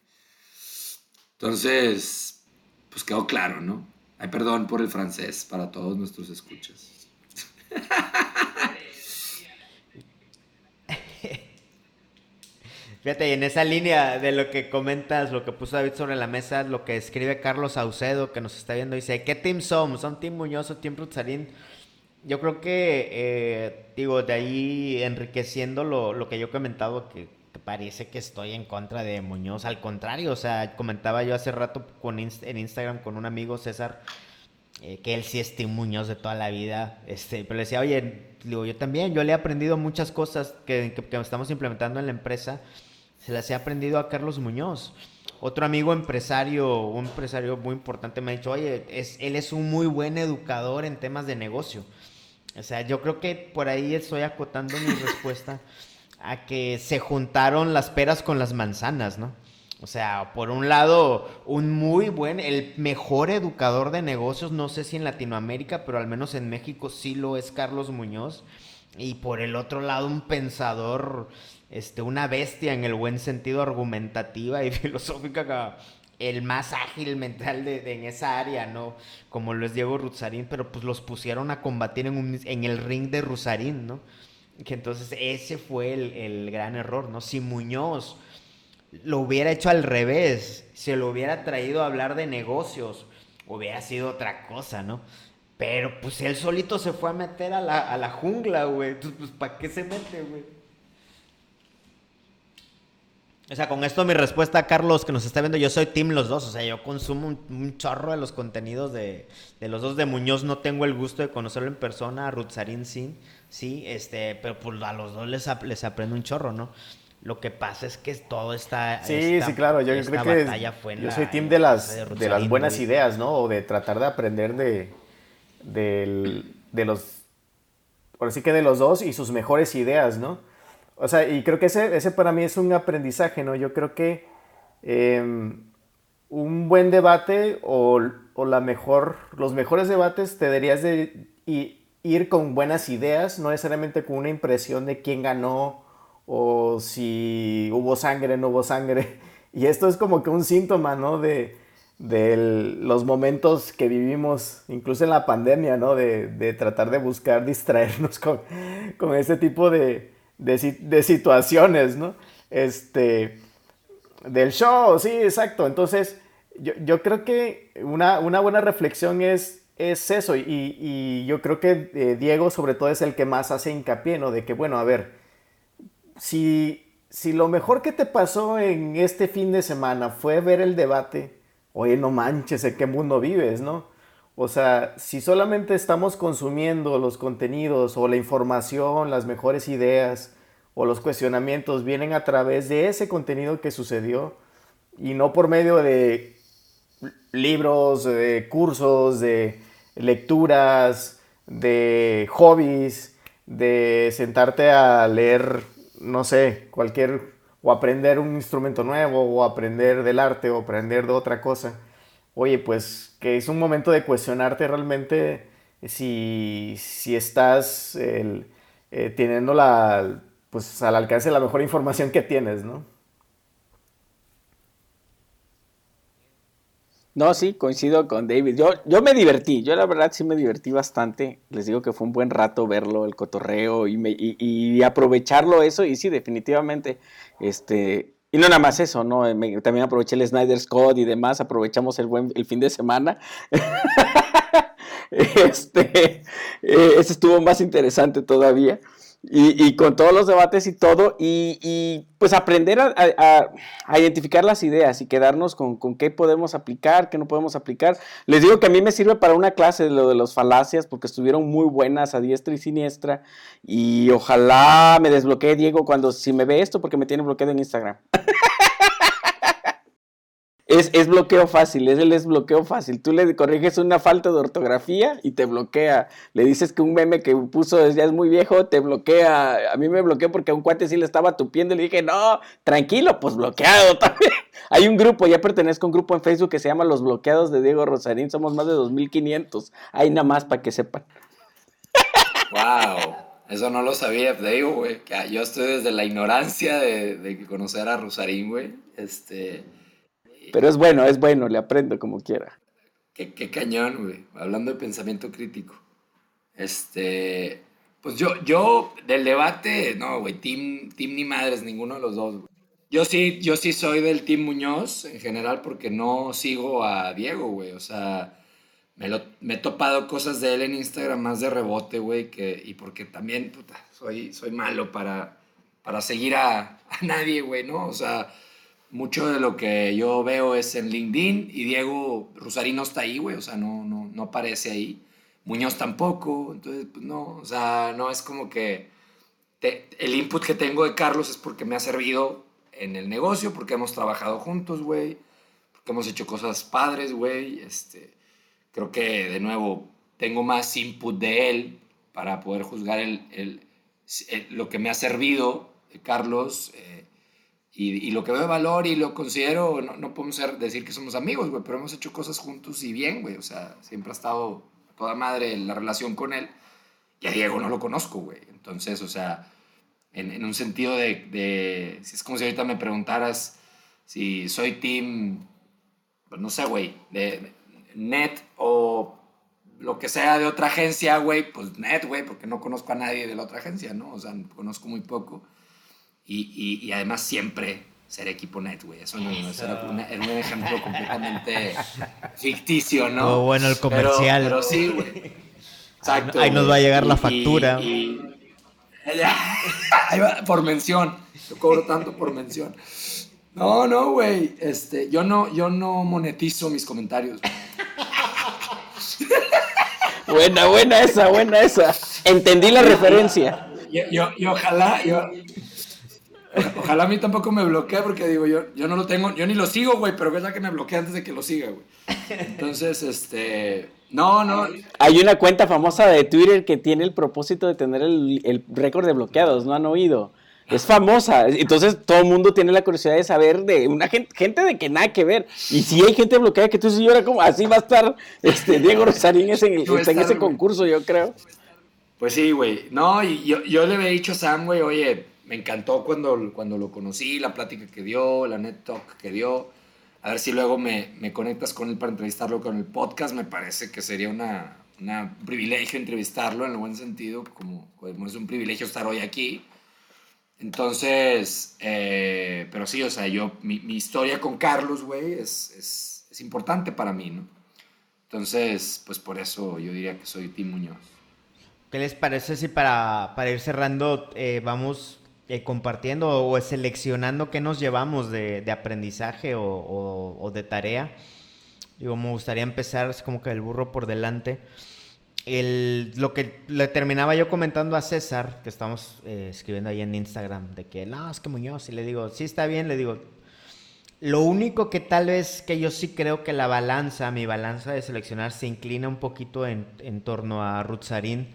Entonces, pues quedó claro, ¿no? Hay perdón por el francés para todos nuestros escuchas. Fíjate, y en esa línea de lo que comentas, lo que puso David sobre la mesa, lo que escribe Carlos Saucedo, que nos está viendo, dice, ¿qué team somos? ¿Son Team Muñoz o Team Rutzarín? Yo creo que, eh, digo, de ahí enriqueciendo lo, lo que yo he comentado, que, parece que estoy en contra de Muñoz. Al contrario, o sea, comentaba yo hace rato con en Instagram con un amigo, César, eh, que él sí es Team Muñoz de toda la vida. Este, pero le decía, oye, digo, yo también, yo le he aprendido muchas cosas que, que estamos implementando en la empresa se las he aprendido a Carlos Muñoz. Otro amigo empresario, un empresario muy importante me ha dicho, oye, es, él es un muy buen educador en temas de negocio. O sea, yo creo que por ahí estoy acotando mi respuesta a que se juntaron las peras con las manzanas, ¿no? O sea, por un lado, un muy buen, el mejor educador de negocios, no sé si en Latinoamérica, pero al menos en México sí lo es Carlos Muñoz. Y por el otro lado, un pensador este, una bestia en el buen sentido argumentativa y filosófica, el más ágil mental de, en esa área, ¿no? Como lo es Diego Ruzarín, pero pues los pusieron a combatir en, en el ring de Ruzarín, ¿no? Que entonces ese fue el, el, gran error, ¿no? Si Muñoz lo hubiera hecho al revés, se lo hubiera traído a hablar de negocios, hubiera sido otra cosa, ¿no? Pero pues él solito se fue a meter a la, a la jungla, güey. Entonces, pues, ¿para qué se mete, güey? O sea, con esto mi respuesta a Carlos que nos está viendo, yo soy team los dos, o sea, yo consumo un, chorro de los contenidos de, los dos de Muñoz, no tengo el gusto de conocerlo en persona, a Rutzarín sí, sí, este, pero pues a los dos les, les aprendo un chorro, ¿no? Lo que pasa es que todo está... Sí, sí, claro, yo creo que yo soy team de las, de, las buenas ideas, ¿no? O de tratar de aprender de, de los, por así que de los dos y sus mejores ideas, ¿no? O sea, y creo que ese, ese para mí es un aprendizaje, ¿no? Yo creo que em, un buen debate o, o, la mejor, los mejores debates te deberías de ir con buenas ideas, no necesariamente con una impresión de quién ganó o si hubo sangre, no hubo sangre. Y esto es como que un síntoma, ¿no? De, de los momentos que vivimos, incluso en la pandemia, ¿no? De, de tratar de buscar distraernos con, con ese tipo de, de, situaciones, ¿no? Este, del show, sí, exacto. Entonces, yo, creo que una, buena reflexión es, es eso, y, yo creo que eh, Diego sobre todo es el que más hace hincapié, ¿no? De que, bueno, a ver, si, si lo mejor que te pasó en este fin de semana fue ver el debate, oye, no manches, ¿en qué mundo vives, no? O sea, si solamente estamos consumiendo los contenidos o la información, las mejores ideas o los cuestionamientos vienen a través de ese contenido que sucedió y no por medio de libros, de cursos, de lecturas, de hobbies, de sentarte a leer, no sé, cualquier, o aprender un instrumento nuevo, o aprender del arte, o aprender de otra cosa oye, pues que es un momento de cuestionarte realmente si, si estás eh, teniendo la, pues al alcance la mejor información que tienes, ¿no? No, sí, coincido con David. Yo, yo me divertí, yo la verdad sí me divertí bastante. Les digo que fue un buen rato verlo, el cotorreo y, me, y, y aprovecharlo eso. Y sí, definitivamente, este, y no nada más eso, ¿no? también aproveché el Snyder Scott y demás, aprovechamos el buen el fin de semana. este, eh, ese estuvo más interesante todavía. Y, con todos los debates y todo, y, pues aprender a, identificar las ideas y quedarnos con, qué podemos aplicar, qué no podemos aplicar. Les digo que a mí me sirve para una clase de lo de los falacias, porque estuvieron muy buenas a diestra y siniestra, y ojalá me desbloquee Diego cuando si me ve esto, porque me tiene bloqueado en Instagram. Es, bloqueo fácil, es el desbloqueo fácil. Tú le corriges una falta de ortografía y te bloquea. Le dices que un meme que puso ya es muy viejo, te bloquea. A mí me bloqueó porque a un cuate sí le estaba tupiendo y le dije, no, tranquilo, pues bloqueado también. Hay un grupo, ya pertenezco a un grupo en Facebook que se llama Los Bloqueados de Diego Rosarín. Somos más de 2500. Hay nada más para que sepan. Wow. Eso no lo sabía, te digo, güey. Yo estoy desde la ignorancia de, de conocer a Rosarín, güey. Este Pero es bueno, es bueno, le aprendo como quiera. Qué, qué cañón, güey. Hablando de pensamiento crítico. Este, pues yo, yo del debate, no, güey, team, team ni madres, ninguno de los dos, güey. Yo sí, yo sí soy del Team Muñoz en general porque no sigo a Diego, güey. O sea, me, lo, me he topado cosas de él en Instagram más de rebote, güey, que, y porque también, puta, soy, soy malo para, para seguir a, a nadie, güey, ¿no? O sea, mucho de lo que yo veo es en LinkedIn y Diego Rosarino está ahí, güey, o sea, no, no, no aparece ahí. Muñoz tampoco, entonces, pues no, o sea, no es como que el input que tengo de Carlos es porque me ha servido en el negocio, porque hemos trabajado juntos, güey, porque hemos hecho cosas padres, güey, este, creo que de nuevo tengo más input de él para poder juzgar el, el, lo que me ha servido de Carlos. Eh, y, lo que veo de valor y lo considero, no, no podemos ser, decir que somos amigos, güey, pero hemos hecho cosas juntos y bien, güey. O sea, siempre ha estado toda madre la relación con él. Y a Diego no lo conozco, güey. Entonces, o sea, en, en un sentido de, de, Es como si ahorita me preguntaras si soy team, pues no sé, güey, de, net o lo que sea de otra agencia, güey, pues net, güey, porque no conozco a nadie de la otra agencia, ¿no? O sea, conozco muy poco. Y, y, además siempre ser equipo net, güey. Eso no, es era, un ejemplo completamente ficticio, ¿no? O bueno, el comercial. Pero, sí, güey. Exacto. Ahí nos va a llegar la factura. por mención. Yo cobro tanto por mención. No, no, güey. Este, yo no, yo no monetizo mis comentarios. buena, buena esa, buena esa. Entendí la referencia. Y, ojalá, yo, Ojalá a mí tampoco me bloquee porque digo, yo, yo no lo tengo, yo ni lo sigo, güey, pero verdad que me bloquee antes de que lo siga, güey. Entonces, este, no, no. Hay una cuenta famosa de Twitter que tiene el propósito de tener el, el récord de bloqueados, ¿no han oído? Es famosa, entonces todo el mundo tiene la curiosidad de saber de una gente, gente de que nada que ver. Y si hay gente bloqueada que tú era como, así va a estar este, Diego Rosarín en, en ese concurso, yo creo. Pues sí, güey. No, y yo, yo le había dicho a Sam, güey, oye, me encantó cuando, cuando lo conocí, la plática que dio, la net talk que dio. A ver si luego me, me conectas con él para entrevistarlo con el podcast. Me parece que sería una, una privilegio entrevistarlo en el buen sentido, como, como, es un privilegio estar hoy aquí. Entonces, eh, pero sí, o sea, yo, mi, mi historia con Carlos, güey, es, es, es, importante para mí, ¿no? Entonces, pues por eso yo diría que soy Tim Muñoz. ¿Qué les parece si para, para ir cerrando eh, vamos eh, compartiendo o seleccionando qué nos llevamos de, aprendizaje o, de tarea. Digo, me gustaría empezar es como que el burro por delante. El, lo que le terminaba yo comentando a César, que estamos eh, escribiendo ahí en Instagram, de que no, es que Muñoz, y le digo, sí está bien, le digo, lo único que tal vez que yo sí creo que la balanza, mi balanza de seleccionar se inclina un poquito en, en torno a Rutzarín,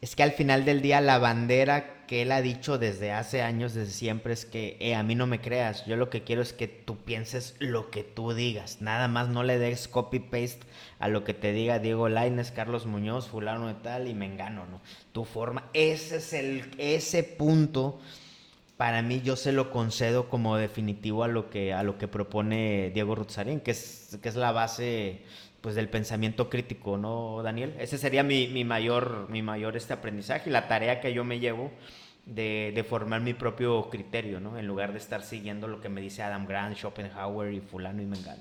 es que al final del día la bandera que él ha dicho desde hace años, desde siempre, es que eh, a mí no me creas. Yo lo que quiero es que tú pienses lo que tú digas. Nada más no le des copy-paste a lo que te diga Diego Laines, Carlos Muñoz, fulano de tal y Mengano, ¿no? Tu forma, ese es el, ese punto, para mí yo se lo concedo como definitivo a lo que, a lo que propone Diego Rutzarín, que es, que es la base pues del pensamiento crítico, ¿no, Daniel? Ese sería mi, mi mayor, mi mayor este aprendizaje y la tarea que yo me llevo de, formar mi propio criterio, ¿no? En lugar de estar siguiendo lo que me dice Adam Grant, Schopenhauer y fulano y mengano.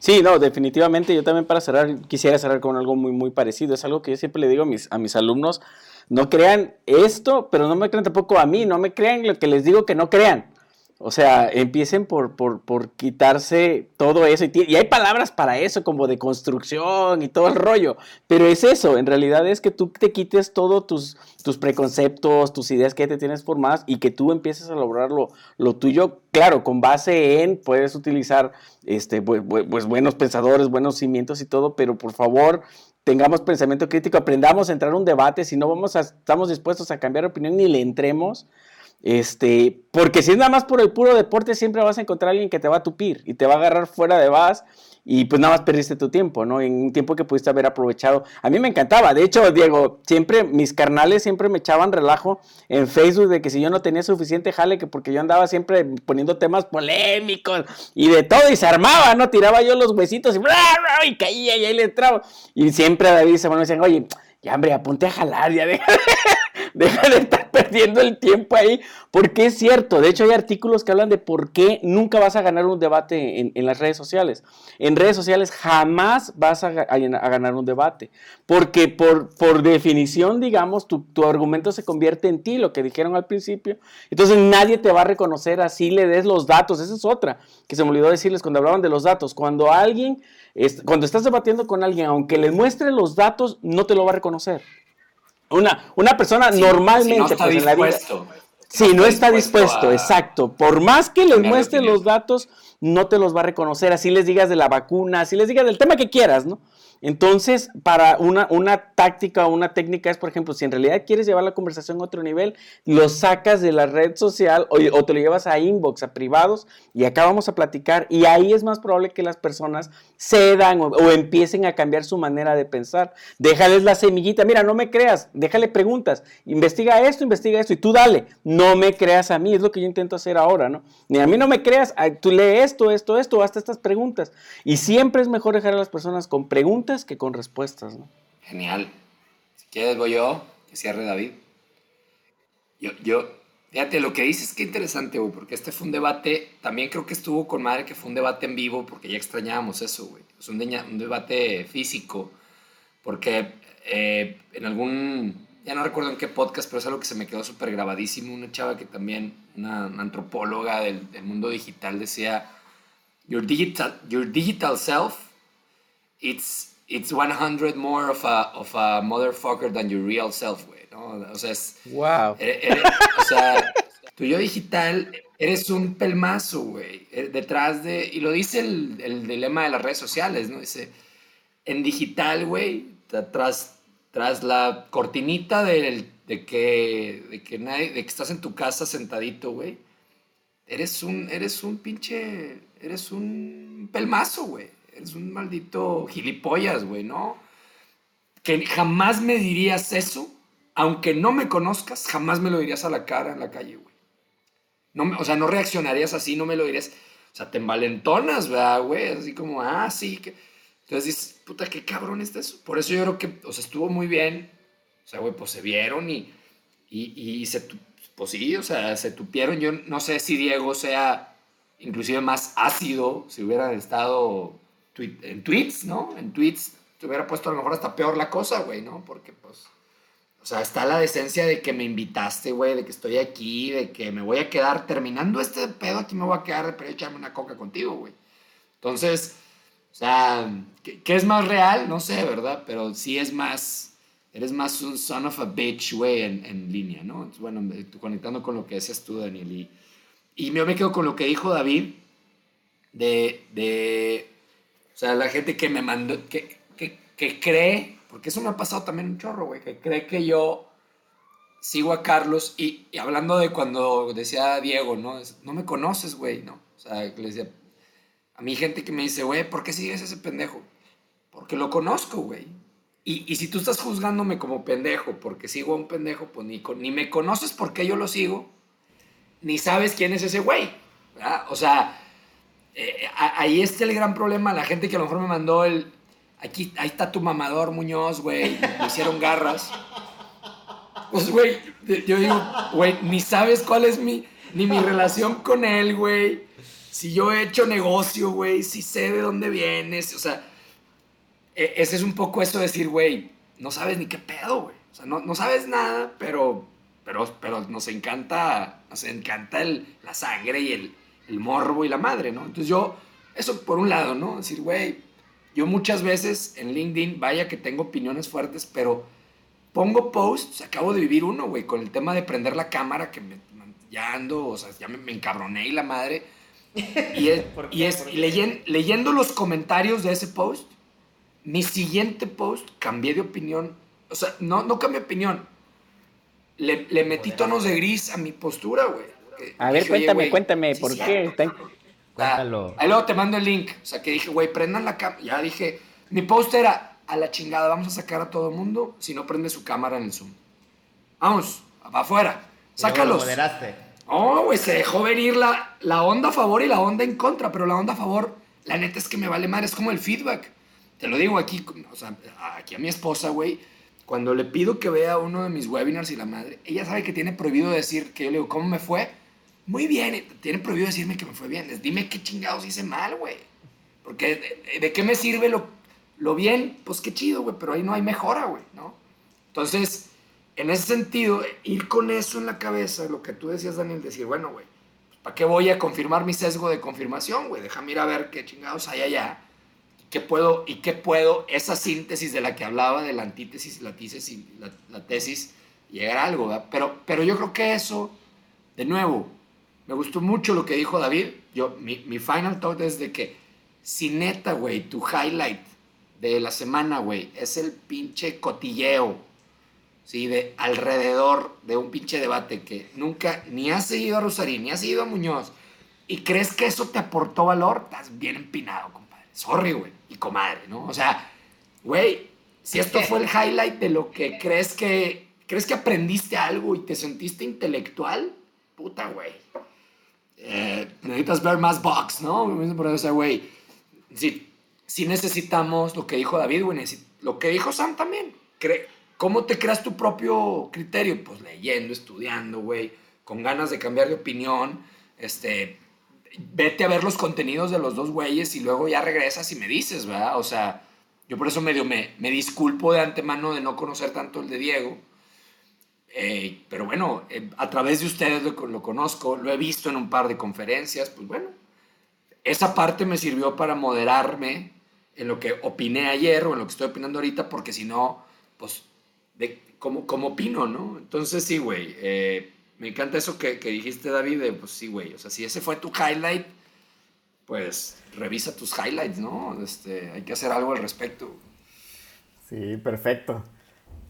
Sí, no, definitivamente yo también para cerrar quisiera cerrar con algo muy muy parecido. Es algo que yo siempre le digo a mis, a mis alumnos, no crean esto, pero no me crean tampoco a mí, no me crean lo que les digo que no crean. O sea, empiecen por, por, por quitarse todo eso. Y, y, hay palabras para eso, como de construcción y todo el rollo. Pero es eso, en realidad es que tú te quites todos tus, tus preconceptos, tus ideas que te tienes formadas y que tú empieces a lograr lo, lo tuyo. Claro, con base en, puedes utilizar este, pues, buenos pensadores, buenos cimientos y todo, pero por favor, tengamos pensamiento crítico, aprendamos a entrar a un debate. Si no vamos a, estamos dispuestos a cambiar opinión, ni le entremos Este, porque si es nada más por el puro deporte, siempre vas a encontrar a alguien que te va a tupir y te va a agarrar fuera de base y pues nada más perdiste tu tiempo, ¿no? En un tiempo que pudiste haber aprovechado. A mí me encantaba. De hecho, Diego, siempre mis carnales siempre me echaban relajo en Facebook de que si yo no tenía suficiente jale, que porque yo andaba siempre poniendo temas polémicos y de todo y se armaba, ¿no? Tiraba yo los huesitos y, y caía y ahí le entraba. Y siempre a David se me decían, oye, ya hombre, apunte a jalar, ya deja deja de estar perdiendo el tiempo ahí, porque es cierto, de hecho hay artículos que hablan de por qué nunca vas a ganar un debate en, las redes sociales. En redes sociales jamás vas a, ganar un debate, porque por, por definición, digamos, tu, tu, argumento se convierte en ti, lo que dijeron al principio, entonces nadie te va a reconocer así le des los datos, esa es otra, que se me olvidó decirles cuando hablaban de los datos, cuando alguien, cuando estás debatiendo con alguien, aunque le muestre los datos, no te lo va a reconocer. Una, una persona normalmente, si no está pues, dispuesto. Si no, está dispuesto, exacto. Por más que les muestre los datos, no te los va a reconocer. Así les digas de la vacuna, así les digas del tema que quieras, ¿no? Entonces, para una, una táctica o una técnica es, por ejemplo, si en realidad quieres llevar la conversación a otro nivel, lo sacas de la red social o, te lo llevas a inbox, a privados, y acá vamos a platicar. Y ahí es más probable que las personas cedan o, o empiecen a cambiar su manera de pensar. Déjales la semillita, mira, no me creas, déjale preguntas, investiga esto, investiga esto, y tú dale, no me creas a mí, es lo que yo intento hacer ahora, ¿no? Ni a mí no me creas, tú lee esto, esto, esto, hasta estas preguntas. Y siempre es mejor dejar a las personas con preguntas que con respuestas. ¿no? Genial. Si quieres voy yo, que cierre David. Yo, yo, fíjate, lo que dices que interesante, güey, porque este fue un debate, también creo que estuvo con madre que fue un debate en vivo, porque ya extrañábamos eso, güey. Es un, un, debate físico, porque eh, en algún, ya no recuerdo en qué podcast, pero es algo que se me quedó súper grabadísimo. Una chava que también, una, antropóloga del, del, mundo digital, decía, your digital, your digital self, it's it's 100 more of a, of a motherfucker than your real self, güey, ¿no? O sea, es... Wow. o sea, tu yo digital eres un pelmazo, güey, eh, detrás de... Y lo dice el, el dilema de las redes sociales, ¿no? Dice, en digital, güey, tras, tras la cortinita de, de, que, de, que nadie, de que estás en tu casa sentadito, güey, eres un, eres un pinche... Eres un pelmazo, güey es un maldito gilipollas, güey, ¿no? Que jamás me dirías eso, aunque no me conozcas, jamás me lo dirías a la cara en la calle, güey. No, o sea, no reaccionarías así, no me lo dirías. O sea, te envalentonas, ¿verdad, güey? Así como, ah, sí. Que... Entonces dices, puta, qué cabrón está eso. Por eso yo creo que, o sea, estuvo muy bien. O sea, güey, pues se vieron y, y, y se, pues sí, o sea, se tupieron. Yo no sé si Diego sea inclusive más ácido, si hubieran estado en tweets, ¿no? En tweets te hubiera puesto a lo mejor hasta peor la cosa, güey, ¿no? Porque pues, o sea, está la decencia de que me invitaste, güey, de que estoy aquí, de que me voy a quedar terminando este pedo, aquí me voy a quedar para echarme una coca contigo, güey. Entonces, o sea, ¿qué, es más real? No sé, ¿verdad? Pero sí es más, eres más un son of a bitch, güey, en, en línea, ¿no? Entonces, bueno, conectando con lo que decías tú, Daniel, y, y yo me quedo con lo que dijo David de, de o sea, la gente que me mandó, que, que, que cree, porque eso me ha pasado también un chorro, güey, que cree que yo sigo a Carlos y, hablando de cuando decía Diego, ¿no? no me conoces, güey, ¿no? O sea, le decía, a mí gente que me dice, güey, ¿por qué sigues a ese pendejo? Porque lo conozco, güey. Y, y, si tú estás juzgándome como pendejo porque sigo a un pendejo, pues ni, ni me conoces porque yo lo sigo, ni sabes quién es ese güey. O sea, eh, ahí está el gran problema. La gente que a lo mejor me mandó el. Aquí, ahí está tu mamador, Muñoz, güey. Me hicieron garras. Pues, güey, yo digo, güey, ni sabes cuál es mi. Ni mi relación con él, güey. Si yo he hecho negocio, güey. Si sé de dónde vienes. O sea, e, ese es un poco eso de decir, güey, no sabes ni qué pedo, güey. O sea, no, no sabes nada, pero, pero, pero nos encanta, nos encanta el, la sangre y el, el morbo y la madre, ¿no? Entonces yo, eso por un lado, ¿no? Decir, güey, yo muchas veces en LinkedIn, vaya que tengo opiniones fuertes, pero pongo posts, acabo de vivir uno, güey, con el tema de prender la cámara, que me, ya ando, o sea, ya me, encabroné y la madre. Y es, y es leyendo los comentarios de ese post, mi siguiente post cambié de opinión. O sea, no, no cambié opinión. le, metí tonos de gris a mi postura, güey. A ver, cuéntame, cuéntame, ¿por qué? Ah, ahí luego te mando el link. O sea, que dije, güey, prendan la cámara. Ya dije, mi post era, a la chingada, vamos a sacar a todo el mundo si no prende su cámara en el Zoom. Vamos, para afuera. Sácalos. No, güey, se dejó venir la, la onda a favor y la onda en contra, pero la onda a favor, la neta es que me vale mal, es como el feedback. Te lo digo aquí, o sea, aquí a mi esposa, güey, cuando le pido que vea uno de mis webinars y la madre, ella sabe que tiene prohibido decir, que yo le digo, ¿cómo me fue? Muy bien, tiene prohibido decirme que me fue bien. Dime qué chingados hice mal, güey. Porque de, qué me sirve lo, lo bien? Pues qué chido, güey, pero ahí no hay mejora, güey, ¿no? Entonces, en ese sentido, ir con eso en la cabeza, lo que tú decías, Daniel, decir, bueno, güey, pues, ¿para qué voy a confirmar mi sesgo de confirmación, güey? Déjame ir a ver qué chingados hay allá qué puedo, y qué puedo, esa síntesis de la que hablaba, de la antítesis, la tesis, la, la tesis, llegar a algo, ¿verdad? Pero, pero yo creo que eso, de nuevo, me gustó mucho lo que dijo David. Yo, mi, mi final thought es de que si neta, güey, tu highlight de la semana, güey, es el pinche cotilleo, ¿sí? De alrededor de un pinche debate que nunca ni has seguido a Rosarín, ni has seguido a Muñoz, y crees que eso te aportó valor, estás bien empinado, compadre. Sorry, güey y comadre, ¿no? O sea, güey, si esto fue el highlight de lo que crees que crees que aprendiste algo y te sentiste intelectual, puta, güey. Eh, necesitas ver más box, ¿no? O sea, güey, sí, sí necesitamos lo que dijo David, güey, lo que dijo Sam también. ¿Cómo te creas tu propio criterio? Pues leyendo, estudiando, güey, con ganas de cambiar de opinión, este, vete a ver los contenidos de los dos güeyes y luego ya regresas y me dices, ¿verdad? O sea, yo por eso medio me, me disculpo de antemano de no conocer tanto el de Diego. Eh, pero bueno, eh, a través de ustedes lo, lo, conozco, lo he visto en un par de conferencias, pues bueno, esa parte me sirvió para moderarme en lo que opiné ayer o en lo que estoy opinando ahorita, porque si no, pues, de, como, como opino, ¿no? Entonces sí, güey, eh, me encanta eso que, que dijiste, David, de, pues sí, güey, o sea, si ese fue tu highlight, pues revisa tus highlights, ¿no? Este, hay que hacer algo al respecto. Sí, perfecto.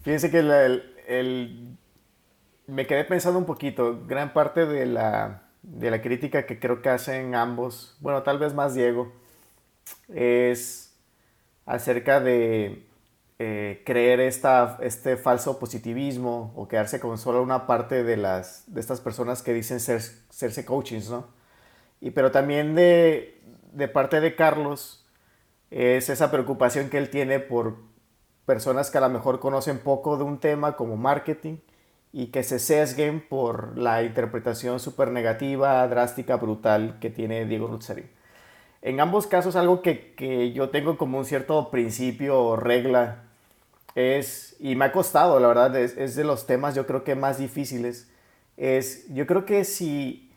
Fíjense que el, me quedé pensando un poquito, gran parte de la, de la crítica que creo que hacen ambos, bueno, tal vez más Diego, es acerca de eh, creer esta, este falso positivismo o quedarse con solo una parte de, las, de estas personas que dicen ser, serse coachings, ¿no? Y, pero también de, de parte de Carlos es esa preocupación que él tiene por personas que a lo mejor conocen poco de un tema como marketing y que se sesguen por la interpretación súper negativa, drástica, brutal que tiene Diego Ruzzarín. En ambos casos algo que, que, yo tengo como un cierto principio o regla es, y me ha costado, la verdad, es, de los temas yo creo que más difíciles, es, yo creo que si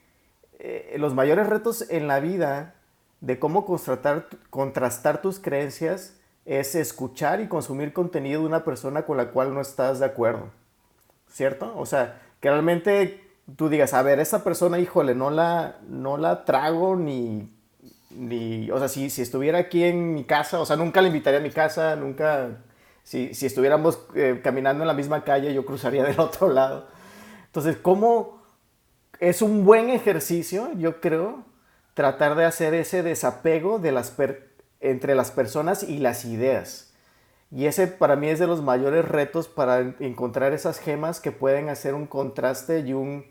eh, los mayores retos en la vida de cómo contrastar, contrastar tus creencias es escuchar y consumir contenido de una persona con la cual no estás de acuerdo, ¿cierto? O sea, que realmente tú digas, a ver, esa persona, híjole, no la, no la trago ni, ni, o sea, si, si estuviera aquí en mi casa, o sea, nunca la invitaría a mi casa, nunca si, si estuviéramos eh, caminando en la misma calle, yo cruzaría del otro lado. Entonces, ¿cómo es un buen ejercicio, yo creo, tratar de hacer ese desapego de las entre las personas y las ideas? Y ese para mí es de los mayores retos para encontrar esas gemas que pueden hacer un contraste y un,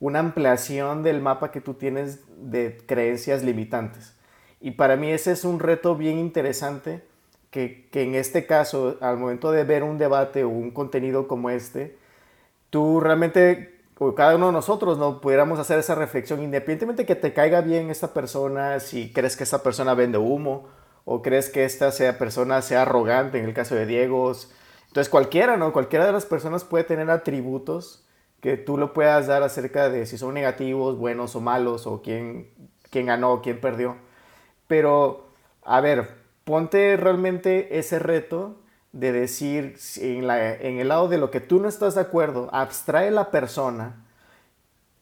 una ampliación del mapa que tú tienes de creencias limitantes. Y para mí ese es un reto bien interesante que, en este caso, al momento de ver un debate o un contenido como este, tú realmente, o cada uno de nosotros, ¿no? pudiéramos hacer esa reflexión, independientemente que te caiga bien esta persona, si crees que esta persona vende humo, o crees que esta sea persona sea arrogante, en el caso de Diego. Entonces cualquiera, ¿no? Cualquiera de las personas puede tener atributos que tú lo puedas dar acerca de si son negativos, buenos o malos, o quién, quién ganó, quién perdió. Pero, a ver, ponte realmente ese reto de decir en, la, en, el lado de lo que tú no estás de acuerdo, abstrae la persona,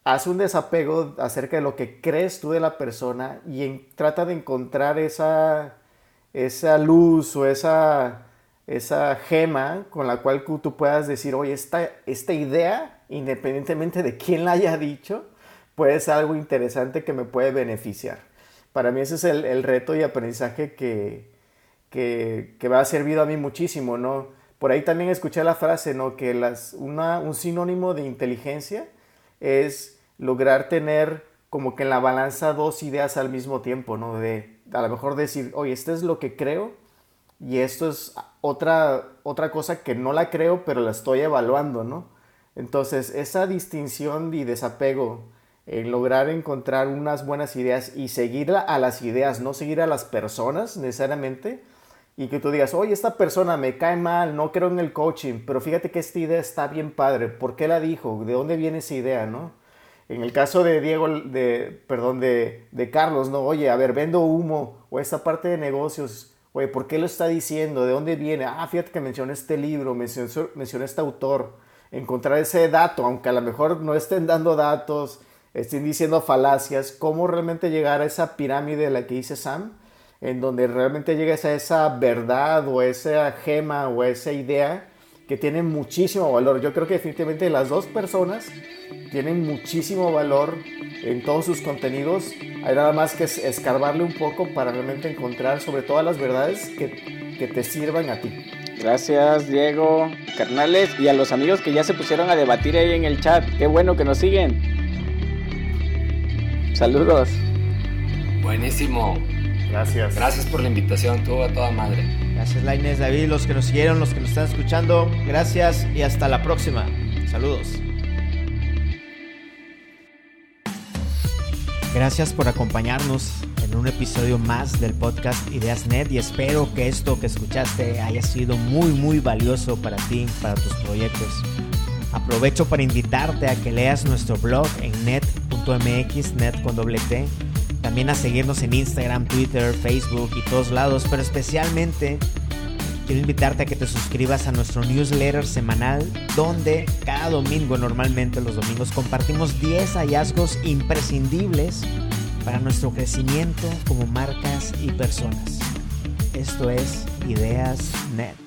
haz un desapego acerca de lo que crees tú de la persona y trata de encontrar esa, esa luz o esa, esa gema con la cual tú puedas decir, oye, esta, esta idea independientemente de quién la haya dicho, puede ser algo interesante que me puede beneficiar. Para mí ese es el, reto y aprendizaje que, que, me ha servido a mí muchísimo, ¿no? Por ahí también escuché la frase, ¿no? Que las, un sinónimo de inteligencia es lograr tener como que en la balanza dos ideas al mismo tiempo, ¿no? De a lo mejor decir, oye, esto es lo que creo y esto es otra, otra cosa que no la creo, pero la estoy evaluando, ¿no? Entonces, esa distinción y desapego en lograr encontrar unas buenas ideas y seguir a las ideas, no seguir a las personas necesariamente, y que tú digas, oye, esta persona me cae mal, no creo en el coaching, pero fíjate que esta idea está bien padre, ¿por qué la dijo? ¿De dónde viene esa idea, no? En el caso de Diego, de, perdón, de, de Carlos, no, oye, a ver, vendo humo, o esta parte de negocios, oye, ¿por qué lo está diciendo? ¿De dónde viene? Ah, fíjate que mencioné este libro, mencioné, mencioné este autor. Encontrar ese dato, aunque a lo mejor no estén dando datos, estén diciendo falacias, cómo realmente llegar a esa pirámide de la que dice Sam, en donde realmente llegues a esa verdad o esa gema o esa idea que tiene muchísimo valor. Yo creo que definitivamente las dos personas tienen muchísimo valor en todos sus contenidos. Hay nada más que escarbarle un poco para realmente encontrar sobre todas las verdades que, que te sirvan a ti. Gracias, Diego, carnales, y a los amigos que ya se pusieron a debatir ahí en el chat. Qué bueno que nos siguen. Saludos. Buenísimo. Gracias. Gracias por la invitación, tú a toda madre. Gracias, Laines, David, los que nos siguieron, los que nos están escuchando. Gracias y hasta la próxima. Saludos. Gracias por acompañarnos en un episodio más del podcast Ideas Net y espero que esto que escuchaste haya sido muy muy valioso para ti, para tus proyectos. Aprovecho para invitarte a que leas nuestro blog en net.mx, net con doble T. También a seguirnos en Instagram, Twitter, Facebook y todos lados, pero especialmente quiero invitarte a que te suscribas a nuestro newsletter semanal donde cada domingo, normalmente los domingos, compartimos 10 hallazgos imprescindibles para nuestro crecimiento como marcas y personas. Esto es Ideas Net.